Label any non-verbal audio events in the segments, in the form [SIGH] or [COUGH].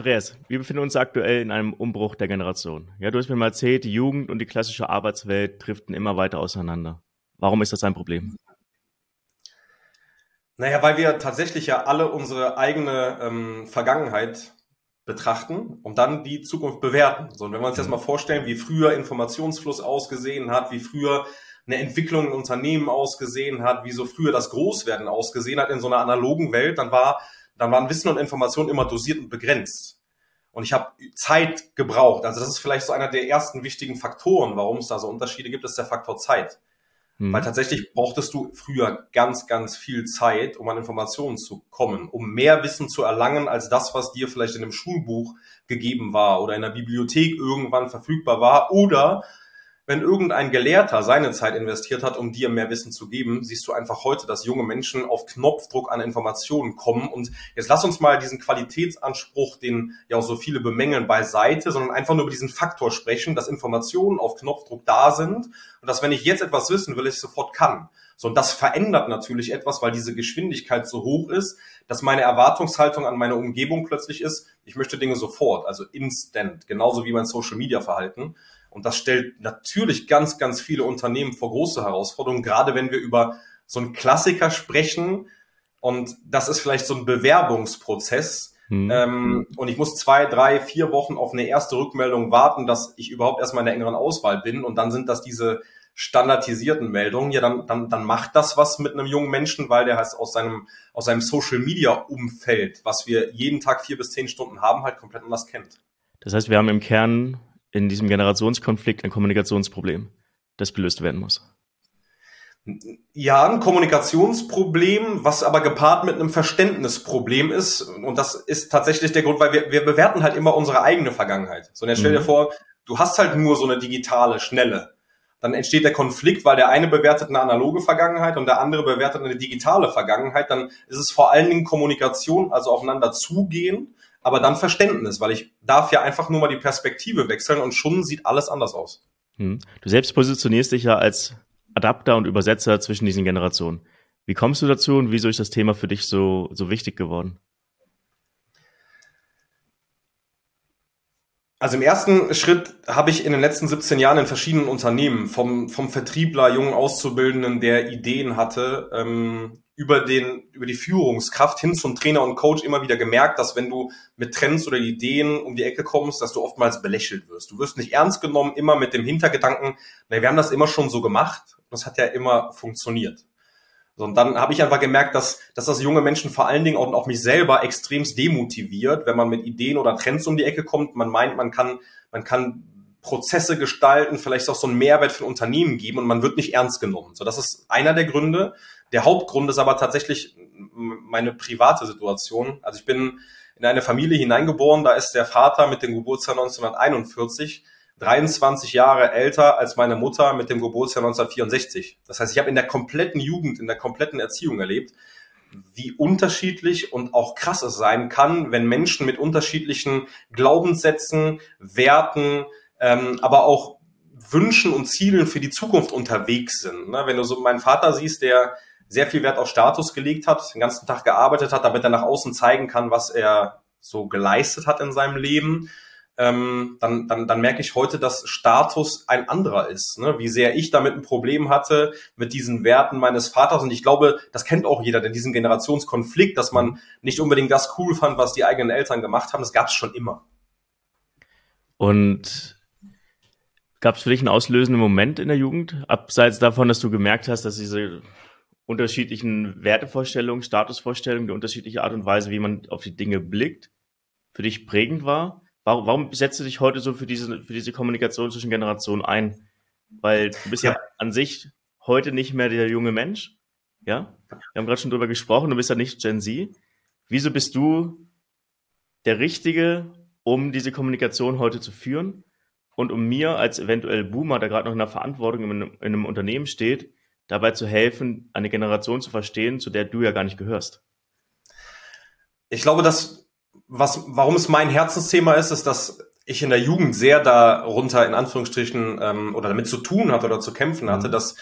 Andreas, wir befinden uns aktuell in einem Umbruch der Generation. Ja, du hast mir mal erzählt, die Jugend und die klassische Arbeitswelt driften immer weiter auseinander. Warum ist das ein Problem? Naja, weil wir tatsächlich ja alle unsere eigene ähm, Vergangenheit betrachten und dann die Zukunft bewerten. So, und wenn wir uns jetzt mhm. mal vorstellen, wie früher Informationsfluss ausgesehen hat, wie früher eine Entwicklung in Unternehmen ausgesehen hat, wie so früher das Großwerden ausgesehen hat in so einer analogen Welt, dann war dann waren Wissen und Information immer dosiert und begrenzt. Und ich habe Zeit gebraucht. Also das ist vielleicht so einer der ersten wichtigen Faktoren, warum es da so Unterschiede gibt, ist der Faktor Zeit. Mhm. Weil tatsächlich brauchtest du früher ganz, ganz viel Zeit, um an Informationen zu kommen, um mehr Wissen zu erlangen als das, was dir vielleicht in einem Schulbuch gegeben war oder in der Bibliothek irgendwann verfügbar war oder wenn irgendein Gelehrter seine Zeit investiert hat, um dir mehr Wissen zu geben, siehst du einfach heute, dass junge Menschen auf Knopfdruck an Informationen kommen. Und jetzt lass uns mal diesen Qualitätsanspruch, den ja auch so viele bemängeln, beiseite, sondern einfach nur über diesen Faktor sprechen, dass Informationen auf Knopfdruck da sind und dass wenn ich jetzt etwas wissen will, ich sofort kann. So, und das verändert natürlich etwas, weil diese Geschwindigkeit so hoch ist, dass meine Erwartungshaltung an meine Umgebung plötzlich ist, ich möchte Dinge sofort, also instant, genauso wie mein Social Media Verhalten. Und das stellt natürlich ganz, ganz viele Unternehmen vor große Herausforderungen, gerade wenn wir über so einen Klassiker sprechen. Und das ist vielleicht so ein Bewerbungsprozess. Mhm. Ähm, und ich muss zwei, drei, vier Wochen auf eine erste Rückmeldung warten, dass ich überhaupt erstmal in der engeren Auswahl bin. Und dann sind das diese standardisierten Meldungen. Ja, dann, dann, dann macht das was mit einem jungen Menschen, weil der heißt aus seinem, aus seinem Social Media Umfeld, was wir jeden Tag vier bis zehn Stunden haben, halt komplett anders kennt. Das heißt, wir haben im Kern in diesem Generationskonflikt ein Kommunikationsproblem, das gelöst werden muss. Ja, ein Kommunikationsproblem, was aber gepaart mit einem Verständnisproblem ist. Und das ist tatsächlich der Grund, weil wir, wir bewerten halt immer unsere eigene Vergangenheit. So, und jetzt stell dir mhm. vor, du hast halt nur so eine digitale, schnelle. Dann entsteht der Konflikt, weil der eine bewertet eine analoge Vergangenheit und der andere bewertet eine digitale Vergangenheit. Dann ist es vor allen Dingen Kommunikation, also aufeinander zugehen aber dann Verständnis, weil ich darf ja einfach nur mal die Perspektive wechseln und schon sieht alles anders aus. Hm. Du selbst positionierst dich ja als Adapter und Übersetzer zwischen diesen Generationen. Wie kommst du dazu und wieso ist das Thema für dich so, so wichtig geworden? Also im ersten Schritt habe ich in den letzten 17 Jahren in verschiedenen Unternehmen vom, vom Vertriebler, jungen Auszubildenden, der Ideen hatte, ähm, über den, über die Führungskraft hin zum Trainer und Coach immer wieder gemerkt, dass wenn du mit Trends oder Ideen um die Ecke kommst, dass du oftmals belächelt wirst. Du wirst nicht ernst genommen, immer mit dem Hintergedanken, na, wir haben das immer schon so gemacht. Das hat ja immer funktioniert. Und dann habe ich einfach gemerkt, dass, dass das junge Menschen vor allen Dingen auch, auch mich selber extremst demotiviert, wenn man mit Ideen oder Trends um die Ecke kommt. Man meint, man kann, man kann Prozesse gestalten, vielleicht auch so einen Mehrwert für ein Unternehmen geben und man wird nicht ernst genommen. So, das ist einer der Gründe. Der Hauptgrund ist aber tatsächlich meine private Situation. Also ich bin in eine Familie hineingeboren, da ist der Vater mit dem Geburtsjahr 1941 23 Jahre älter als meine Mutter mit dem Geburtsjahr 1964. Das heißt, ich habe in der kompletten Jugend, in der kompletten Erziehung erlebt, wie unterschiedlich und auch krass es sein kann, wenn Menschen mit unterschiedlichen Glaubenssätzen, Werten, ähm, aber auch Wünschen und Zielen für die Zukunft unterwegs sind. Ne? Wenn du so meinen Vater siehst, der sehr viel Wert auf Status gelegt hat, den ganzen Tag gearbeitet hat, damit er nach außen zeigen kann, was er so geleistet hat in seinem Leben ähm, dann, dann, dann merke ich heute, dass Status ein anderer ist. Ne? Wie sehr ich damit ein Problem hatte mit diesen Werten meines Vaters. Und ich glaube, das kennt auch jeder, denn diesen Generationskonflikt, dass man nicht unbedingt das cool fand, was die eigenen Eltern gemacht haben, das gab es schon immer. Und gab es für dich einen auslösenden Moment in der Jugend, abseits davon, dass du gemerkt hast, dass diese unterschiedlichen Wertevorstellungen, Statusvorstellungen, die unterschiedliche Art und Weise, wie man auf die Dinge blickt, für dich prägend war? Warum, warum setzt du dich heute so für diese, für diese Kommunikation zwischen Generationen ein? Weil du bist ja. ja an sich heute nicht mehr der junge Mensch. Ja? Wir haben gerade schon drüber gesprochen, du bist ja nicht Gen Z. Wieso bist du der Richtige, um diese Kommunikation heute zu führen? Und um mir als eventuell Boomer, der gerade noch in der Verantwortung in einem, in einem Unternehmen steht, dabei zu helfen, eine Generation zu verstehen, zu der du ja gar nicht gehörst? Ich glaube, dass was, warum es mein Herzensthema ist, ist, dass ich in der Jugend sehr darunter in Anführungsstrichen ähm, oder damit zu tun hatte oder zu kämpfen hatte, mhm. dass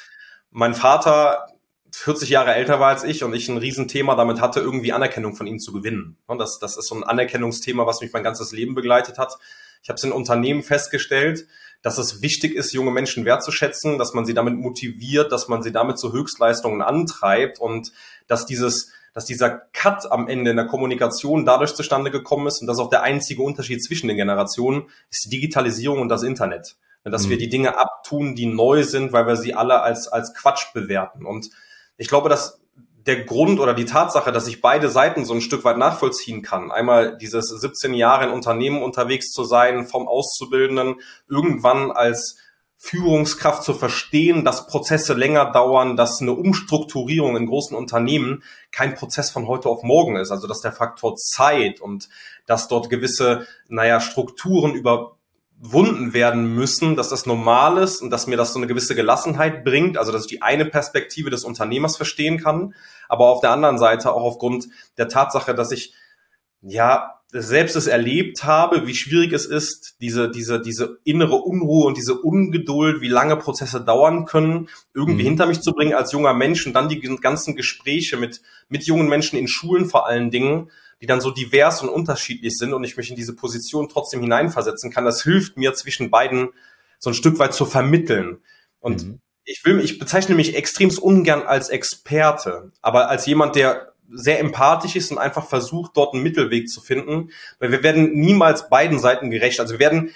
mein Vater 40 Jahre älter war als ich und ich ein Riesenthema damit hatte, irgendwie Anerkennung von ihm zu gewinnen. Und das, das ist so ein Anerkennungsthema, was mich mein ganzes Leben begleitet hat. Ich habe es in Unternehmen festgestellt, dass es wichtig ist, junge Menschen wertzuschätzen, dass man sie damit motiviert, dass man sie damit zu Höchstleistungen antreibt und dass dieses dass dieser Cut am Ende in der Kommunikation dadurch zustande gekommen ist und das ist auch der einzige Unterschied zwischen den Generationen ist die Digitalisierung und das Internet. Dass mhm. wir die Dinge abtun, die neu sind, weil wir sie alle als, als Quatsch bewerten. Und ich glaube, dass der Grund oder die Tatsache, dass ich beide Seiten so ein Stück weit nachvollziehen kann. Einmal dieses 17 Jahre in Unternehmen unterwegs zu sein, vom Auszubildenden, irgendwann als Führungskraft zu verstehen, dass Prozesse länger dauern, dass eine Umstrukturierung in großen Unternehmen kein Prozess von heute auf morgen ist. Also dass der Faktor Zeit und dass dort gewisse, naja, Strukturen über wunden werden müssen, dass das normal ist und dass mir das so eine gewisse Gelassenheit bringt, also dass ich die eine Perspektive des Unternehmers verstehen kann, aber auf der anderen Seite auch aufgrund der Tatsache, dass ich ja selbst es erlebt habe, wie schwierig es ist, diese, diese, diese innere Unruhe und diese Ungeduld, wie lange Prozesse dauern können, irgendwie mhm. hinter mich zu bringen als junger Mensch und dann die ganzen Gespräche mit, mit jungen Menschen in Schulen vor allen Dingen, die dann so divers und unterschiedlich sind und ich mich in diese Position trotzdem hineinversetzen kann. Das hilft mir zwischen beiden so ein Stück weit zu vermitteln. Und mhm. ich will, ich bezeichne mich extremst ungern als Experte, aber als jemand, der sehr empathisch ist und einfach versucht, dort einen Mittelweg zu finden, weil wir werden niemals beiden Seiten gerecht. Also wir werden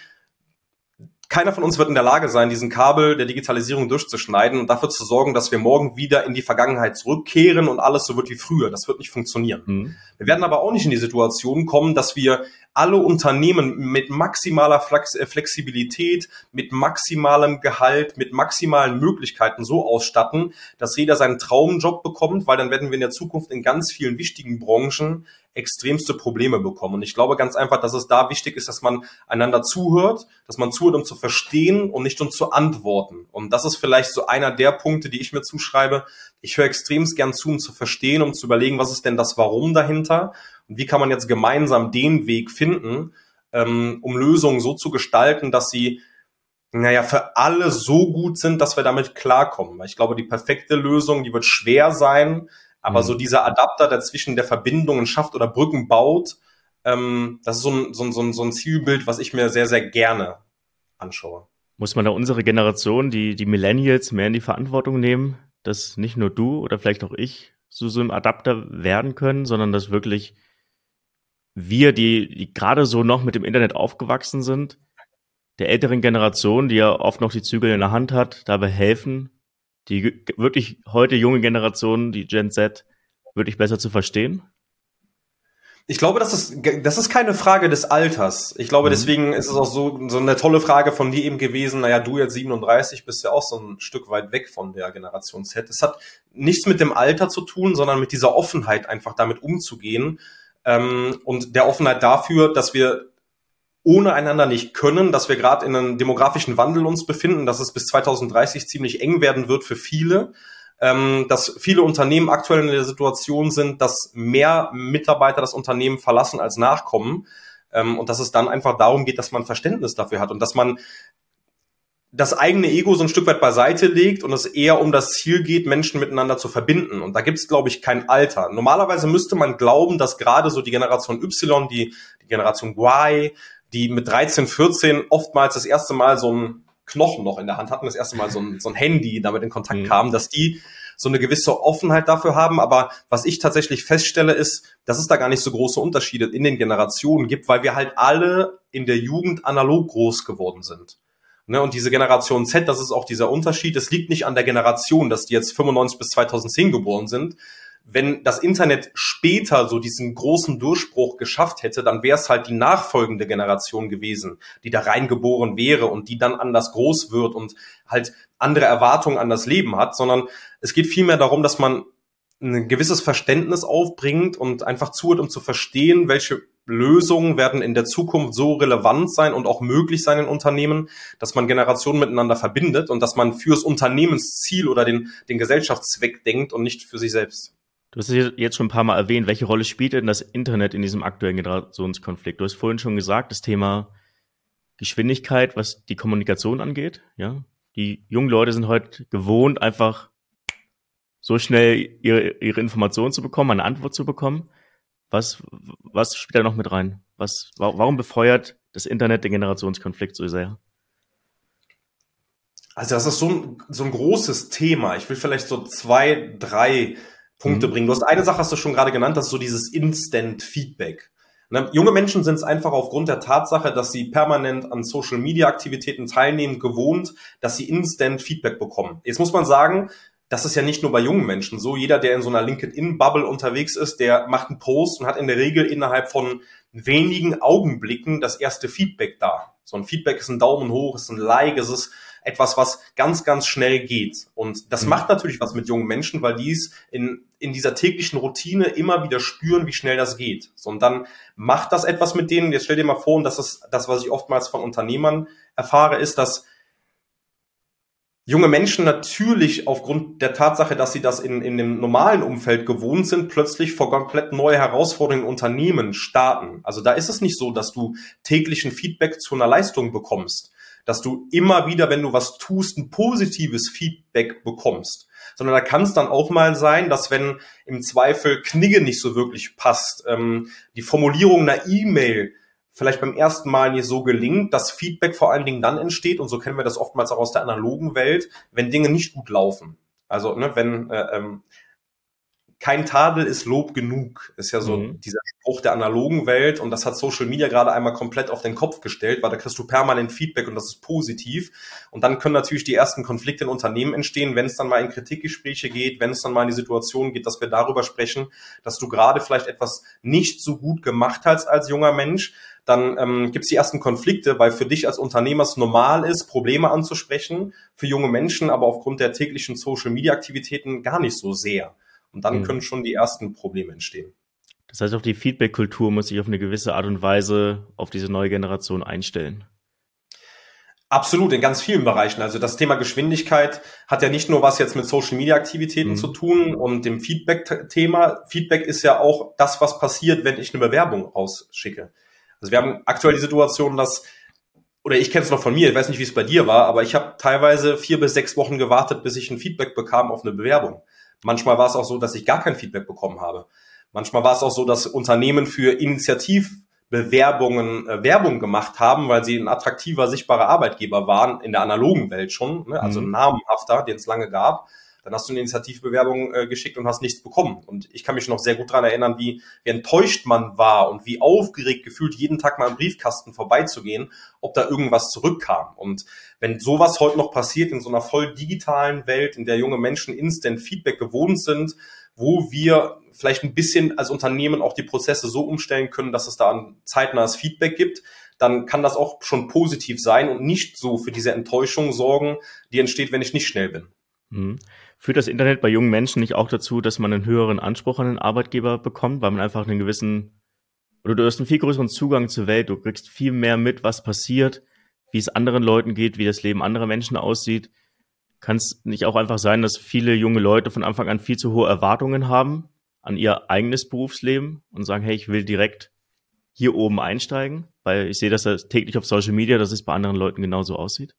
keiner von uns wird in der Lage sein, diesen Kabel der Digitalisierung durchzuschneiden und dafür zu sorgen, dass wir morgen wieder in die Vergangenheit zurückkehren und alles so wird wie früher. Das wird nicht funktionieren. Mhm. Wir werden aber auch nicht in die Situation kommen, dass wir alle Unternehmen mit maximaler äh, Flexibilität, mit maximalem Gehalt, mit maximalen Möglichkeiten so ausstatten, dass jeder seinen Traumjob bekommt, weil dann werden wir in der Zukunft in ganz vielen wichtigen Branchen extremste Probleme bekommen. Und ich glaube ganz einfach, dass es da wichtig ist, dass man einander zuhört, dass man zuhört, um zu verstehen und nicht um zu antworten. Und das ist vielleicht so einer der Punkte, die ich mir zuschreibe. Ich höre extremst gern zu, um zu verstehen, um zu überlegen, was ist denn das Warum dahinter und wie kann man jetzt gemeinsam den Weg finden, ähm, um Lösungen so zu gestalten, dass sie naja, für alle so gut sind, dass wir damit klarkommen. Ich glaube, die perfekte Lösung, die wird schwer sein, aber mhm. so dieser Adapter dazwischen, der Verbindungen schafft oder Brücken baut, ähm, das ist so ein, so, ein, so ein Zielbild, was ich mir sehr, sehr gerne anschaue. Muss man da unsere Generation, die, die Millennials, mehr in die Verantwortung nehmen, dass nicht nur du oder vielleicht auch ich zu so einem Adapter werden können, sondern dass wirklich wir, die, die gerade so noch mit dem Internet aufgewachsen sind, der älteren Generation, die ja oft noch die Zügel in der Hand hat, dabei helfen, die wirklich heute junge Generation, die Gen Z, wirklich besser zu verstehen? Ich glaube, das ist, das ist keine Frage des Alters. Ich glaube, mhm. deswegen ist es auch so, so eine tolle Frage von dir eben gewesen. Naja, du jetzt 37 bist ja auch so ein Stück weit weg von der Generation Z. Es hat nichts mit dem Alter zu tun, sondern mit dieser Offenheit einfach damit umzugehen. Ähm, und der Offenheit dafür, dass wir ohne einander nicht können, dass wir gerade in einem demografischen Wandel uns befinden, dass es bis 2030 ziemlich eng werden wird für viele, ähm, dass viele Unternehmen aktuell in der Situation sind, dass mehr Mitarbeiter das Unternehmen verlassen als nachkommen ähm, und dass es dann einfach darum geht, dass man Verständnis dafür hat und dass man das eigene Ego so ein Stück weit beiseite legt und es eher um das Ziel geht, Menschen miteinander zu verbinden. Und da gibt es, glaube ich, kein Alter. Normalerweise müsste man glauben, dass gerade so die Generation Y, die, die Generation Y, die mit 13, 14 oftmals das erste Mal so ein Knochen noch in der Hand hatten, das erste Mal so ein, so ein Handy damit in Kontakt mhm. kamen, dass die so eine gewisse Offenheit dafür haben. Aber was ich tatsächlich feststelle, ist, dass es da gar nicht so große Unterschiede in den Generationen gibt, weil wir halt alle in der Jugend analog groß geworden sind. Ne, und diese Generation Z, das ist auch dieser Unterschied. Es liegt nicht an der Generation, dass die jetzt 95 bis 2010 geboren sind, wenn das Internet später so diesen großen Durchbruch geschafft hätte, dann wäre es halt die nachfolgende Generation gewesen, die da reingeboren wäre und die dann anders groß wird und halt andere Erwartungen an das Leben hat, sondern es geht vielmehr darum, dass man ein gewisses Verständnis aufbringt und einfach zuhört, um zu verstehen, welche Lösungen werden in der Zukunft so relevant sein und auch möglich sein in Unternehmen, dass man Generationen miteinander verbindet und dass man fürs Unternehmensziel oder den, den Gesellschaftszweck denkt und nicht für sich selbst. Du hast es jetzt schon ein paar Mal erwähnt, welche Rolle spielt denn das Internet in diesem aktuellen Generationskonflikt? Du hast vorhin schon gesagt, das Thema Geschwindigkeit, was die Kommunikation angeht, ja. Die jungen Leute sind heute gewohnt, einfach so schnell ihre, ihre Informationen zu bekommen, eine Antwort zu bekommen. Was, was spielt da noch mit rein? Was, warum befeuert das Internet den Generationskonflikt so sehr? Also das ist so ein, so ein großes Thema. Ich will vielleicht so zwei, drei Punkte mhm. bringen. Du hast eine Sache, hast du schon gerade genannt, das ist so dieses Instant Feedback. Ne? Junge Menschen sind es einfach aufgrund der Tatsache, dass sie permanent an Social Media Aktivitäten teilnehmen, gewohnt, dass sie Instant Feedback bekommen. Jetzt muss man sagen, das ist ja nicht nur bei jungen Menschen so. Jeder, der in so einer LinkedIn-Bubble unterwegs ist, der macht einen Post und hat in der Regel innerhalb von wenigen Augenblicken das erste Feedback da. So ein Feedback ist ein Daumen hoch, ist ein Like, es ist etwas, was ganz, ganz schnell geht. Und das mhm. macht natürlich was mit jungen Menschen, weil die es in, in dieser täglichen Routine immer wieder spüren, wie schnell das geht. So, und dann macht das etwas mit denen. Jetzt stell dir mal vor, und das ist das, was ich oftmals von Unternehmern erfahre, ist, dass junge Menschen natürlich aufgrund der Tatsache, dass sie das in, in dem normalen Umfeld gewohnt sind, plötzlich vor komplett neue Herausforderungen Unternehmen starten. Also da ist es nicht so, dass du täglichen Feedback zu einer Leistung bekommst, dass du immer wieder, wenn du was tust, ein positives Feedback bekommst. Sondern da kann es dann auch mal sein, dass wenn im Zweifel Knigge nicht so wirklich passt, ähm, die Formulierung einer E-Mail vielleicht beim ersten Mal nicht so gelingt, dass Feedback vor allen Dingen dann entsteht, und so kennen wir das oftmals auch aus der analogen Welt, wenn Dinge nicht gut laufen. Also ne, wenn äh, ähm, kein Tadel ist Lob genug, ist ja so mhm. dieser Spruch der analogen Welt. Und das hat Social Media gerade einmal komplett auf den Kopf gestellt, weil da kriegst du permanent Feedback und das ist positiv. Und dann können natürlich die ersten Konflikte in Unternehmen entstehen, wenn es dann mal in Kritikgespräche geht, wenn es dann mal in die Situation geht, dass wir darüber sprechen, dass du gerade vielleicht etwas nicht so gut gemacht hast als junger Mensch, dann ähm, gibt es die ersten Konflikte, weil für dich als Unternehmer es normal ist, Probleme anzusprechen, für junge Menschen aber aufgrund der täglichen Social-Media-Aktivitäten gar nicht so sehr. Und dann mhm. können schon die ersten Probleme entstehen. Das heißt, auch die Feedback-Kultur muss sich auf eine gewisse Art und Weise auf diese neue Generation einstellen. Absolut, in ganz vielen Bereichen. Also das Thema Geschwindigkeit hat ja nicht nur was jetzt mit Social Media Aktivitäten mhm. zu tun und dem Feedback-Thema. Feedback ist ja auch das, was passiert, wenn ich eine Bewerbung rausschicke. Also wir haben aktuell die Situation, dass, oder ich kenne es noch von mir, ich weiß nicht, wie es bei dir war, aber ich habe teilweise vier bis sechs Wochen gewartet, bis ich ein Feedback bekam auf eine Bewerbung. Manchmal war es auch so, dass ich gar kein Feedback bekommen habe. Manchmal war es auch so, dass Unternehmen für Initiativbewerbungen äh, Werbung gemacht haben, weil sie ein attraktiver, sichtbarer Arbeitgeber waren in der analogen Welt schon, ne? also mhm. namenhafter, den es lange gab dann hast du eine Initiativbewerbung äh, geschickt und hast nichts bekommen. Und ich kann mich noch sehr gut daran erinnern, wie, wie enttäuscht man war und wie aufgeregt gefühlt, jeden Tag mal im Briefkasten vorbeizugehen, ob da irgendwas zurückkam. Und wenn sowas heute noch passiert in so einer voll digitalen Welt, in der junge Menschen Instant Feedback gewohnt sind, wo wir vielleicht ein bisschen als Unternehmen auch die Prozesse so umstellen können, dass es da ein zeitnahes Feedback gibt, dann kann das auch schon positiv sein und nicht so für diese Enttäuschung sorgen, die entsteht, wenn ich nicht schnell bin. Mhm. Führt das Internet bei jungen Menschen nicht auch dazu, dass man einen höheren Anspruch an den Arbeitgeber bekommt, weil man einfach einen gewissen, oder du hast einen viel größeren Zugang zur Welt, du kriegst viel mehr mit, was passiert, wie es anderen Leuten geht, wie das Leben anderer Menschen aussieht. Kann es nicht auch einfach sein, dass viele junge Leute von Anfang an viel zu hohe Erwartungen haben an ihr eigenes Berufsleben und sagen, hey, ich will direkt hier oben einsteigen, weil ich sehe das täglich auf Social Media, dass es bei anderen Leuten genauso aussieht?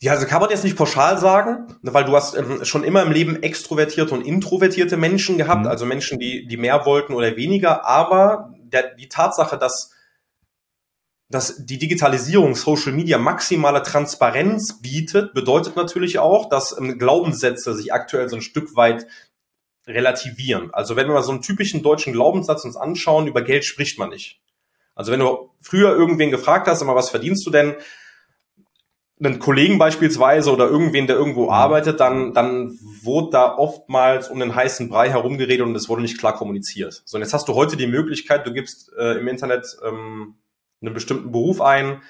Ja, also kann man jetzt nicht pauschal sagen, weil du hast ähm, schon immer im Leben extrovertierte und introvertierte Menschen gehabt, mhm. also Menschen, die, die mehr wollten oder weniger, aber der, die Tatsache, dass, dass die Digitalisierung Social Media maximale Transparenz bietet, bedeutet natürlich auch, dass ähm, Glaubenssätze sich aktuell so ein Stück weit relativieren. Also wenn wir mal so einen typischen deutschen Glaubenssatz uns anschauen, über Geld spricht man nicht. Also wenn du früher irgendwen gefragt hast, immer was verdienst du denn, einen Kollegen beispielsweise oder irgendwen, der irgendwo mhm. arbeitet, dann, dann wurde da oftmals um den heißen Brei herumgeredet und es wurde nicht klar kommuniziert. So, und jetzt hast du heute die Möglichkeit, du gibst äh, im Internet ähm, einen bestimmten Beruf ein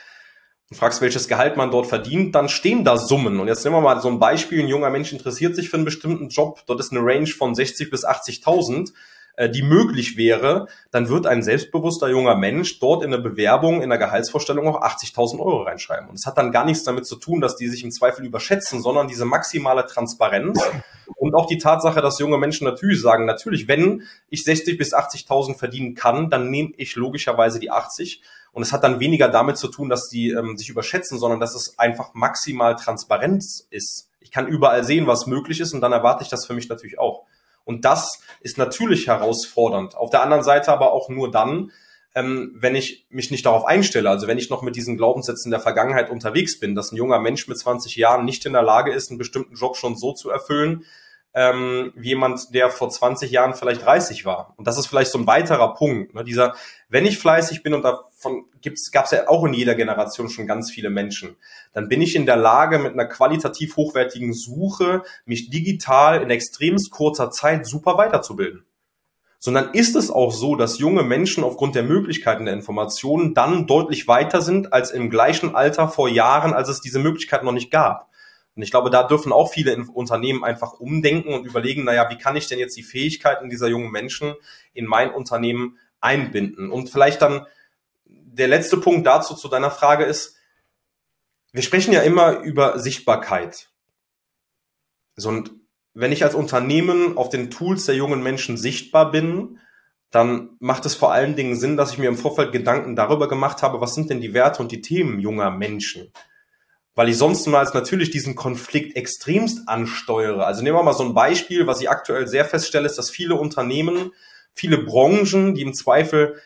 und fragst, welches Gehalt man dort verdient, dann stehen da Summen. Und jetzt nehmen wir mal so ein Beispiel, ein junger Mensch interessiert sich für einen bestimmten Job, dort ist eine Range von 60 bis 80.000 äh, die möglich wäre, dann wird ein selbstbewusster junger Mensch dort in der Bewerbung, in der Gehaltsvorstellung auch 80.000 Euro reinschreiben. Und es hat dann gar nichts damit zu tun, dass die sich im Zweifel überschätzen, sondern diese maximale Transparenz und auch die Tatsache, dass junge Menschen natürlich sagen, natürlich, wenn ich 60 bis 80.000 verdienen kann, dann nehme ich logischerweise die 80. Und es hat dann weniger damit zu tun, dass die ähm, sich überschätzen, sondern dass es einfach maximal Transparenz ist Ich kann überall sehen, was möglich ist und dann erwarte ich das für mich natürlich auch. Und das ist natürlich herausfordernd. Auf der anderen Seite aber auch nur dann, ähm, wenn ich mich nicht darauf einstelle, also wenn ich noch mit diesen Glaubenssätzen der Vergangenheit unterwegs bin, dass ein junger Mensch mit 20 Jahren nicht in der Lage ist, einen bestimmten Job schon so zu erfüllen, ähm, jemand, der vor 20 Jahren vielleicht 30 war. Und das ist vielleicht so ein weiterer Punkt. Ne? Dieser, wenn ich fleißig bin und davon gab es ja auch in jeder Generation schon ganz viele Menschen, dann bin ich in der Lage, mit einer qualitativ hochwertigen Suche mich digital in extremst kurzer Zeit super weiterzubilden sondern ist es auch so, dass junge Menschen aufgrund der Möglichkeiten der Informationen dann deutlich weiter sind als im gleichen Alter vor Jahren, als es diese Möglichkeit noch nicht gab. Und ich glaube, da dürfen auch viele Unternehmen einfach umdenken und überlegen, naja, wie kann ich denn jetzt die Fähigkeiten dieser jungen Menschen in mein Unternehmen einbinden? Und vielleicht dann der letzte Punkt dazu zu deiner Frage ist, wir sprechen ja immer über Sichtbarkeit. So, und wenn ich als Unternehmen auf den Tools der jungen Menschen sichtbar bin, dann macht es vor allen Dingen Sinn, dass ich mir im Vorfeld Gedanken darüber gemacht habe, was sind denn die Werte und die Themen junger Menschen. Weil ich sonst mal natürlich diesen Konflikt extremst ansteuere. Also nehmen wir mal so ein Beispiel, was ich aktuell sehr feststelle, ist, dass viele Unternehmen, viele Branchen, die im Zweifel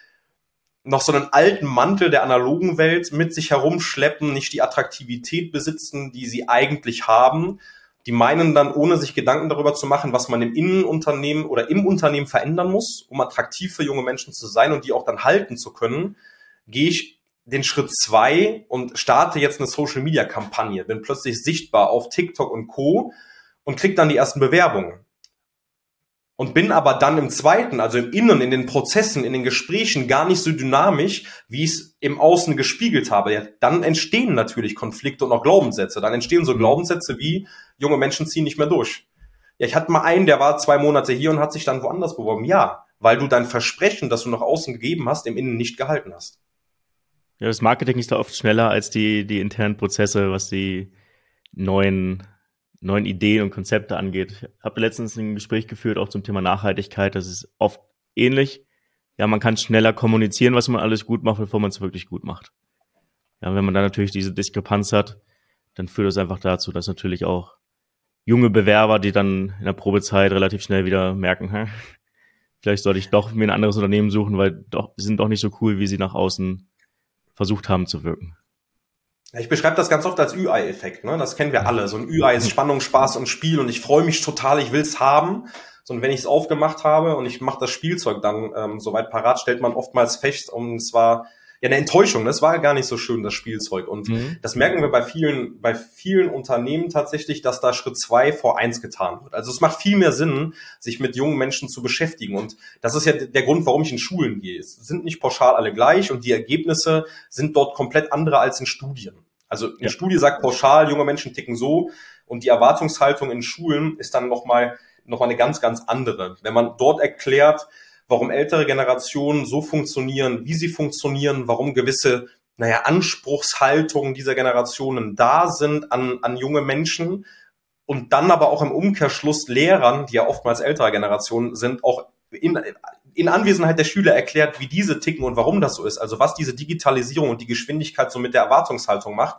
noch so einen alten Mantel der analogen Welt mit sich herumschleppen, nicht die Attraktivität besitzen, die sie eigentlich haben, die meinen dann, ohne sich Gedanken darüber zu machen, was man im Innenunternehmen oder im Unternehmen verändern muss, um attraktiv für junge Menschen zu sein und die auch dann halten zu können, gehe ich den Schritt zwei und starte jetzt eine Social Media Kampagne, bin plötzlich sichtbar auf TikTok und Co. und krieg dann die ersten Bewerbungen und bin aber dann im zweiten, also im Innen, in den Prozessen, in den Gesprächen gar nicht so dynamisch, wie ich es im Außen gespiegelt habe. Ja, dann entstehen natürlich Konflikte und auch Glaubenssätze. Dann entstehen so mhm. Glaubenssätze wie, junge Menschen ziehen nicht mehr durch. Ja, ich hatte mal einen, der war zwei Monate hier und hat sich dann woanders beworben. Ja, weil du dein Versprechen, das du nach außen gegeben hast, im Innen nicht gehalten hast. Ja, das Marketing ist da oft schneller als die, die internen Prozesse, was die neuen neuen Ideen und Konzepte angeht. Ich habe letztens ein Gespräch geführt, auch zum Thema Nachhaltigkeit. Das ist oft ähnlich. Ja, man kann schneller kommunizieren, was man alles gut macht, bevor man es wirklich gut macht. Ja, wenn man da natürlich diese Diskrepanz hat, dann führt das einfach dazu, dass natürlich auch junge Bewerber, die dann in der Probezeit relativ schnell wieder merken, hä, [LAUGHS] vielleicht sollte ich doch mir ein anderes Unternehmen suchen, weil doch, sie sind doch nicht so cool, wie sie nach außen versucht haben zu wirken. Ich beschreibe das ganz oft als Ü-Ei-Effekt. Ne? Das kennen wir alle. So ein Ü-Ei ist Spannung, Spaß und Spiel und ich freue mich total, ich will's haben. So, und wenn ich es aufgemacht habe und ich mache das Spielzeug dann ähm, soweit parat, stellt man oftmals fest, und zwar ja eine Enttäuschung. Das war gar nicht so schön, das Spielzeug. Und mhm. das merken wir bei vielen, bei vielen Unternehmen tatsächlich, dass da Schritt zwei vor eins getan wird. Also es macht viel mehr Sinn, sich mit jungen Menschen zu beschäftigen. Und das ist ja der Grund, warum ich in Schulen gehe. Es sind nicht pauschal alle gleich und die Ergebnisse sind dort komplett andere als in Studien. Also eine ja. Studie sagt pauschal, junge Menschen ticken so und die Erwartungshaltung in Schulen ist dann nochmal noch mal eine ganz, ganz andere. Wenn man dort erklärt, warum ältere Generationen so funktionieren, wie sie funktionieren, warum gewisse naja, Anspruchshaltungen dieser Generationen da sind an, an junge Menschen und dann aber auch im Umkehrschluss Lehrern, die ja oftmals älterer Generationen sind, auch in, in Anwesenheit der Schüler erklärt, wie diese ticken und warum das so ist. Also was diese Digitalisierung und die Geschwindigkeit so mit der Erwartungshaltung macht.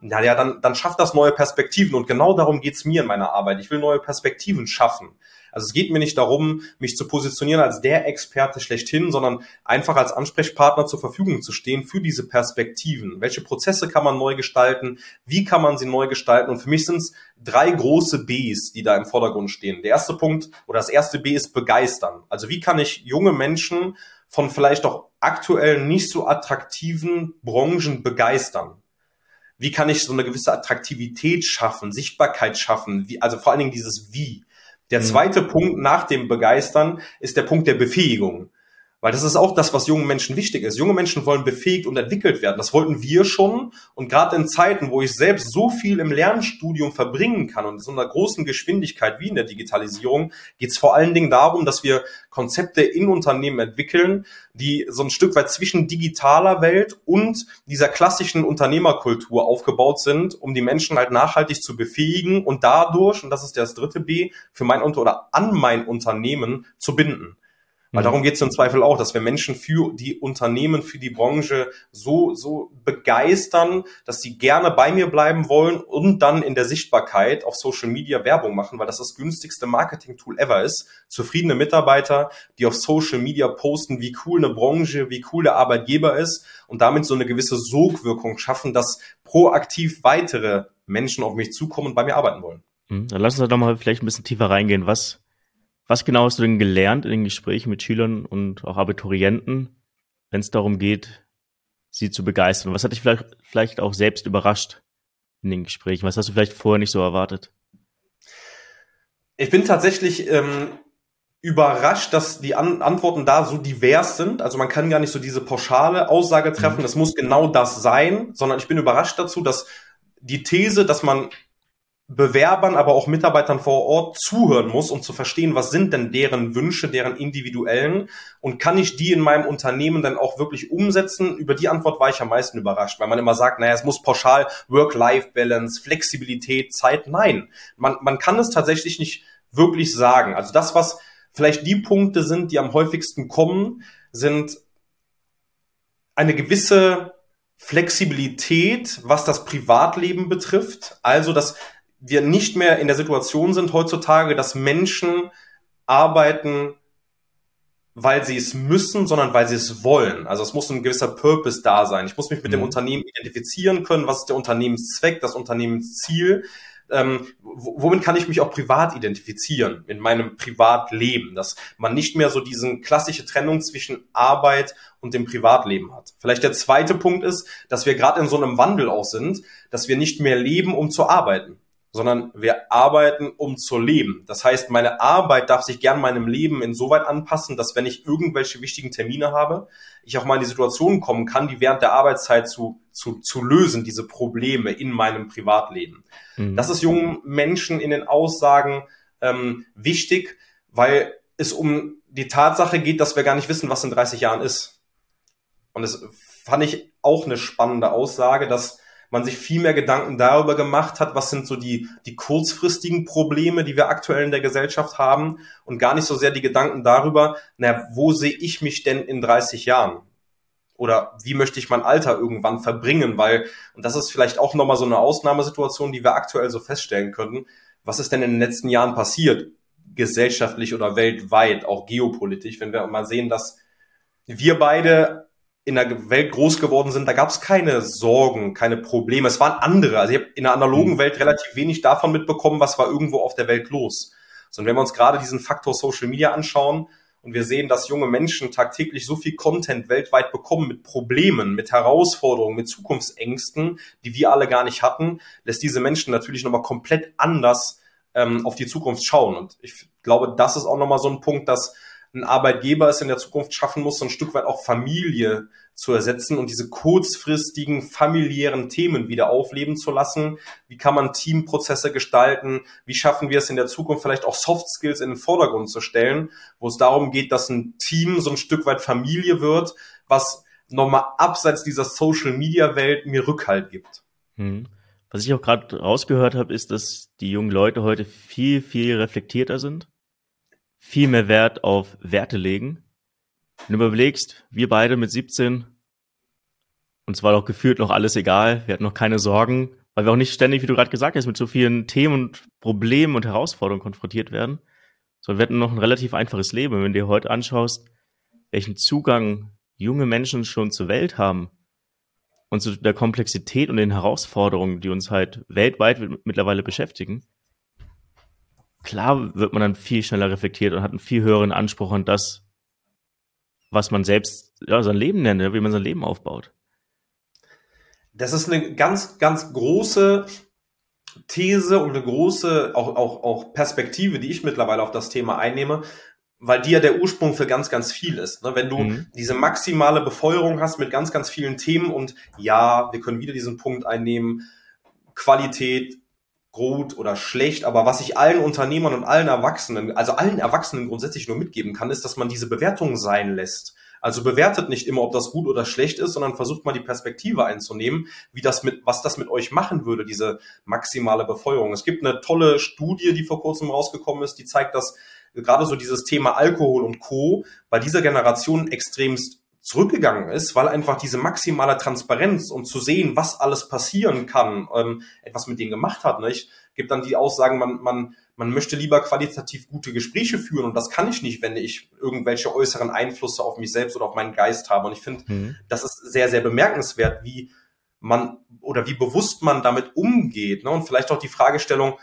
Ja, ja, dann, dann schafft das neue Perspektiven. Und genau darum geht's mir in meiner Arbeit. Ich will neue Perspektiven schaffen. Also es geht mir nicht darum, mich zu positionieren als der Experte schlechthin, sondern einfach als Ansprechpartner zur Verfügung zu stehen für diese Perspektiven. Welche Prozesse kann man neu gestalten? Wie kann man sie neu gestalten? Und für mich sind es drei große Bs, die da im Vordergrund stehen. Der erste Punkt oder das erste B ist begeistern. Also wie kann ich junge Menschen von vielleicht auch aktuell nicht so attraktiven Branchen begeistern? Wie kann ich so eine gewisse Attraktivität schaffen, Sichtbarkeit schaffen? Wie, also vor allen Dingen dieses Wie. Der mhm. zweite mhm. Punkt nach dem Begeistern ist der Punkt der Befähigung. Weil das ist auch das, was jungen Menschen wichtig ist. Junge Menschen wollen befähigt und entwickelt werden. Das wollten wir schon. Und gerade in Zeiten, wo ich selbst so viel im Lernstudium verbringen kann und in so einer großen Geschwindigkeit wie in der Digitalisierung, geht es vor allen Dingen darum, dass wir Konzepte in Unternehmen entwickeln, die so ein Stück weit zwischen digitaler Welt und dieser klassischen Unternehmerkultur aufgebaut sind, um die Menschen halt nachhaltig zu befähigen und dadurch, und das ist das dritte B, für mein Unter oder an mein Unternehmen zu binden. Weil mhm. darum geht es im Zweifel auch, dass wir Menschen für die Unternehmen, für die Branche so, so begeistern, dass sie gerne bei mir bleiben wollen und dann in der Sichtbarkeit auf Social Media Werbung machen, weil das das günstigste Marketing-Tool ever ist. Zufriedene Mitarbeiter, die auf Social Media posten, wie cool eine Branche, wie cool der Arbeitgeber ist und damit so eine gewisse Sogwirkung schaffen, dass proaktiv weitere Menschen auf mich zukommen und bei mir arbeiten wollen. Mhm. Dann lass uns doch mal vielleicht ein bisschen tiefer reingehen. Was was genau hast du denn gelernt in den Gesprächen mit Schülern und auch Abiturienten, wenn es darum geht, sie zu begeistern? Was hat dich vielleicht, vielleicht auch selbst überrascht in den Gesprächen? Was hast du vielleicht vorher nicht so erwartet? Ich bin tatsächlich ähm, überrascht, dass die An Antworten da so divers sind. Also man kann gar nicht so diese pauschale Aussage treffen, mhm. das muss genau das sein, sondern ich bin überrascht dazu, dass die These, dass man Bewerbern, aber auch Mitarbeitern vor Ort zuhören muss, um zu verstehen, was sind denn deren Wünsche, deren individuellen und kann ich die in meinem Unternehmen dann auch wirklich umsetzen? Über die Antwort war ich am meisten überrascht, weil man immer sagt, naja, es muss pauschal Work-Life-Balance, Flexibilität, Zeit. Nein, man, man kann es tatsächlich nicht wirklich sagen. Also das, was vielleicht die Punkte sind, die am häufigsten kommen, sind eine gewisse Flexibilität, was das Privatleben betrifft. Also, dass wir nicht mehr in der Situation sind heutzutage, dass Menschen arbeiten, weil sie es müssen, sondern weil sie es wollen. Also es muss ein gewisser Purpose da sein. Ich muss mich mit mhm. dem Unternehmen identifizieren können. Was ist der Unternehmenszweck, das Unternehmensziel? Ähm, womit kann ich mich auch privat identifizieren in meinem Privatleben, dass man nicht mehr so diesen klassische Trennung zwischen Arbeit und dem Privatleben hat. Vielleicht der zweite Punkt ist, dass wir gerade in so einem Wandel auch sind, dass wir nicht mehr leben, um zu arbeiten sondern wir arbeiten, um zu leben. Das heißt, meine Arbeit darf sich gern meinem Leben insoweit anpassen, dass wenn ich irgendwelche wichtigen Termine habe, ich auch mal in die Situation kommen kann, die während der Arbeitszeit zu, zu, zu lösen, diese Probleme in meinem Privatleben. Mhm. Das ist jungen Menschen in den Aussagen ähm, wichtig, weil es um die Tatsache geht, dass wir gar nicht wissen, was in 30 Jahren ist. Und das fand ich auch eine spannende Aussage, dass man sich viel mehr Gedanken darüber gemacht hat, was sind so die, die kurzfristigen Probleme, die wir aktuell in der Gesellschaft haben und gar nicht so sehr die Gedanken darüber, na, wo sehe ich mich denn in 30 Jahren? Oder wie möchte ich mein Alter irgendwann verbringen? Weil, und das ist vielleicht auch nochmal so eine Ausnahmesituation, die wir aktuell so feststellen könnten. Was ist denn in den letzten Jahren passiert? Gesellschaftlich oder weltweit, auch geopolitisch, wenn wir mal sehen, dass wir beide in der Welt groß geworden sind, da gab es keine Sorgen, keine Probleme. Es waren andere. Also ich habe in der analogen mhm. Welt relativ wenig davon mitbekommen, was war irgendwo auf der Welt los. Sondern wenn wir uns gerade diesen Faktor Social Media anschauen und wir sehen, dass junge Menschen tagtäglich so viel Content weltweit bekommen mit Problemen, mit Herausforderungen, mit Zukunftsängsten, die wir alle gar nicht hatten, lässt diese Menschen natürlich nochmal komplett anders ähm, auf die Zukunft schauen. Und ich glaube, das ist auch nochmal so ein Punkt, dass ein Arbeitgeber es in der Zukunft schaffen muss, so ein Stück weit auch Familie zu ersetzen und diese kurzfristigen familiären Themen wieder aufleben zu lassen. Wie kann man Teamprozesse gestalten? Wie schaffen wir es in der Zukunft vielleicht auch Soft Skills in den Vordergrund zu stellen, wo es darum geht, dass ein Team so ein Stück weit Familie wird, was nochmal abseits dieser Social Media Welt mir Rückhalt gibt. Hm. Was ich auch gerade rausgehört habe, ist, dass die jungen Leute heute viel, viel reflektierter sind viel mehr Wert auf Werte legen. Wenn du überlegst, wir beide mit 17, uns war doch gefühlt noch alles egal, wir hatten noch keine Sorgen, weil wir auch nicht ständig, wie du gerade gesagt hast, mit so vielen Themen und Problemen und Herausforderungen konfrontiert werden, sondern wir hatten noch ein relativ einfaches Leben. Wenn du dir heute anschaust, welchen Zugang junge Menschen schon zur Welt haben und zu der Komplexität und den Herausforderungen, die uns halt weltweit mittlerweile beschäftigen, klar wird man dann viel schneller reflektiert und hat einen viel höheren Anspruch an das, was man selbst, ja, sein Leben nennt, wie man sein Leben aufbaut. Das ist eine ganz, ganz große These und eine große auch, auch, auch Perspektive, die ich mittlerweile auf das Thema einnehme, weil die ja der Ursprung für ganz, ganz viel ist. Ne? Wenn du mhm. diese maximale Befeuerung hast mit ganz, ganz vielen Themen und ja, wir können wieder diesen Punkt einnehmen, Qualität, gut oder schlecht, aber was ich allen Unternehmern und allen Erwachsenen, also allen Erwachsenen grundsätzlich nur mitgeben kann, ist, dass man diese Bewertung sein lässt. Also bewertet nicht immer, ob das gut oder schlecht ist, sondern versucht mal die Perspektive einzunehmen, wie das mit, was das mit euch machen würde, diese maximale Befeuerung. Es gibt eine tolle Studie, die vor kurzem rausgekommen ist, die zeigt, dass gerade so dieses Thema Alkohol und Co. bei dieser Generation extremst zurückgegangen ist, weil einfach diese maximale Transparenz und zu sehen, was alles passieren kann, ähm, etwas mit denen gemacht hat. Ne? Ich gebe dann die Aussagen, man, man, man möchte lieber qualitativ gute Gespräche führen und das kann ich nicht, wenn ich irgendwelche äußeren Einflüsse auf mich selbst oder auf meinen Geist habe. Und ich finde, mhm. das ist sehr, sehr bemerkenswert, wie man oder wie bewusst man damit umgeht. Ne? Und vielleicht auch die Fragestellung,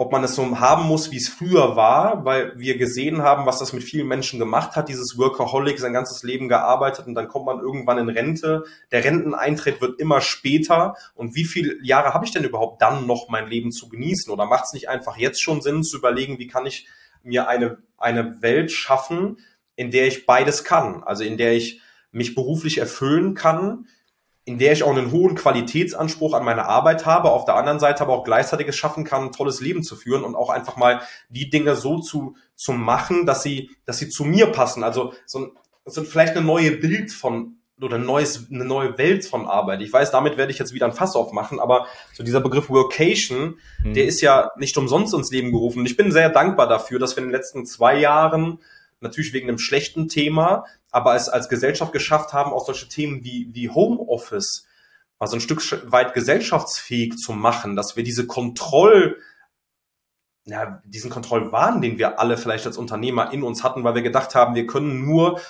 ob man es so haben muss, wie es früher war, weil wir gesehen haben, was das mit vielen Menschen gemacht hat, dieses Workaholic, sein ganzes Leben gearbeitet und dann kommt man irgendwann in Rente. Der Renteneintritt wird immer später und wie viele Jahre habe ich denn überhaupt dann noch mein Leben zu genießen? Oder macht es nicht einfach jetzt schon Sinn zu überlegen, wie kann ich mir eine, eine Welt schaffen, in der ich beides kann, also in der ich mich beruflich erfüllen kann, in der ich auch einen hohen Qualitätsanspruch an meine Arbeit habe, auf der anderen Seite aber auch gleichzeitig es schaffen kann, ein tolles Leben zu führen und auch einfach mal die Dinge so zu, zu machen, dass sie, dass sie zu mir passen. Also so, ein, so vielleicht eine neue Bild von oder ein neues, eine neue Welt von Arbeit. Ich weiß, damit werde ich jetzt wieder ein Fass aufmachen, aber so dieser Begriff Workation, mhm. der ist ja nicht umsonst ins Leben gerufen. Und ich bin sehr dankbar dafür, dass wir in den letzten zwei Jahren natürlich wegen einem schlechten Thema, aber es als Gesellschaft geschafft haben, auch solche Themen wie, wie Homeoffice mal so ein Stück weit gesellschaftsfähig zu machen, dass wir diese Kontroll, ja, diesen Kontrollwahn, den wir alle vielleicht als Unternehmer in uns hatten, weil wir gedacht haben, wir können nur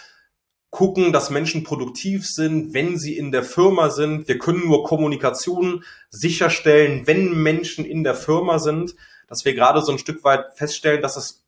gucken, dass Menschen produktiv sind, wenn sie in der Firma sind. Wir können nur Kommunikation sicherstellen, wenn Menschen in der Firma sind, dass wir gerade so ein Stück weit feststellen, dass es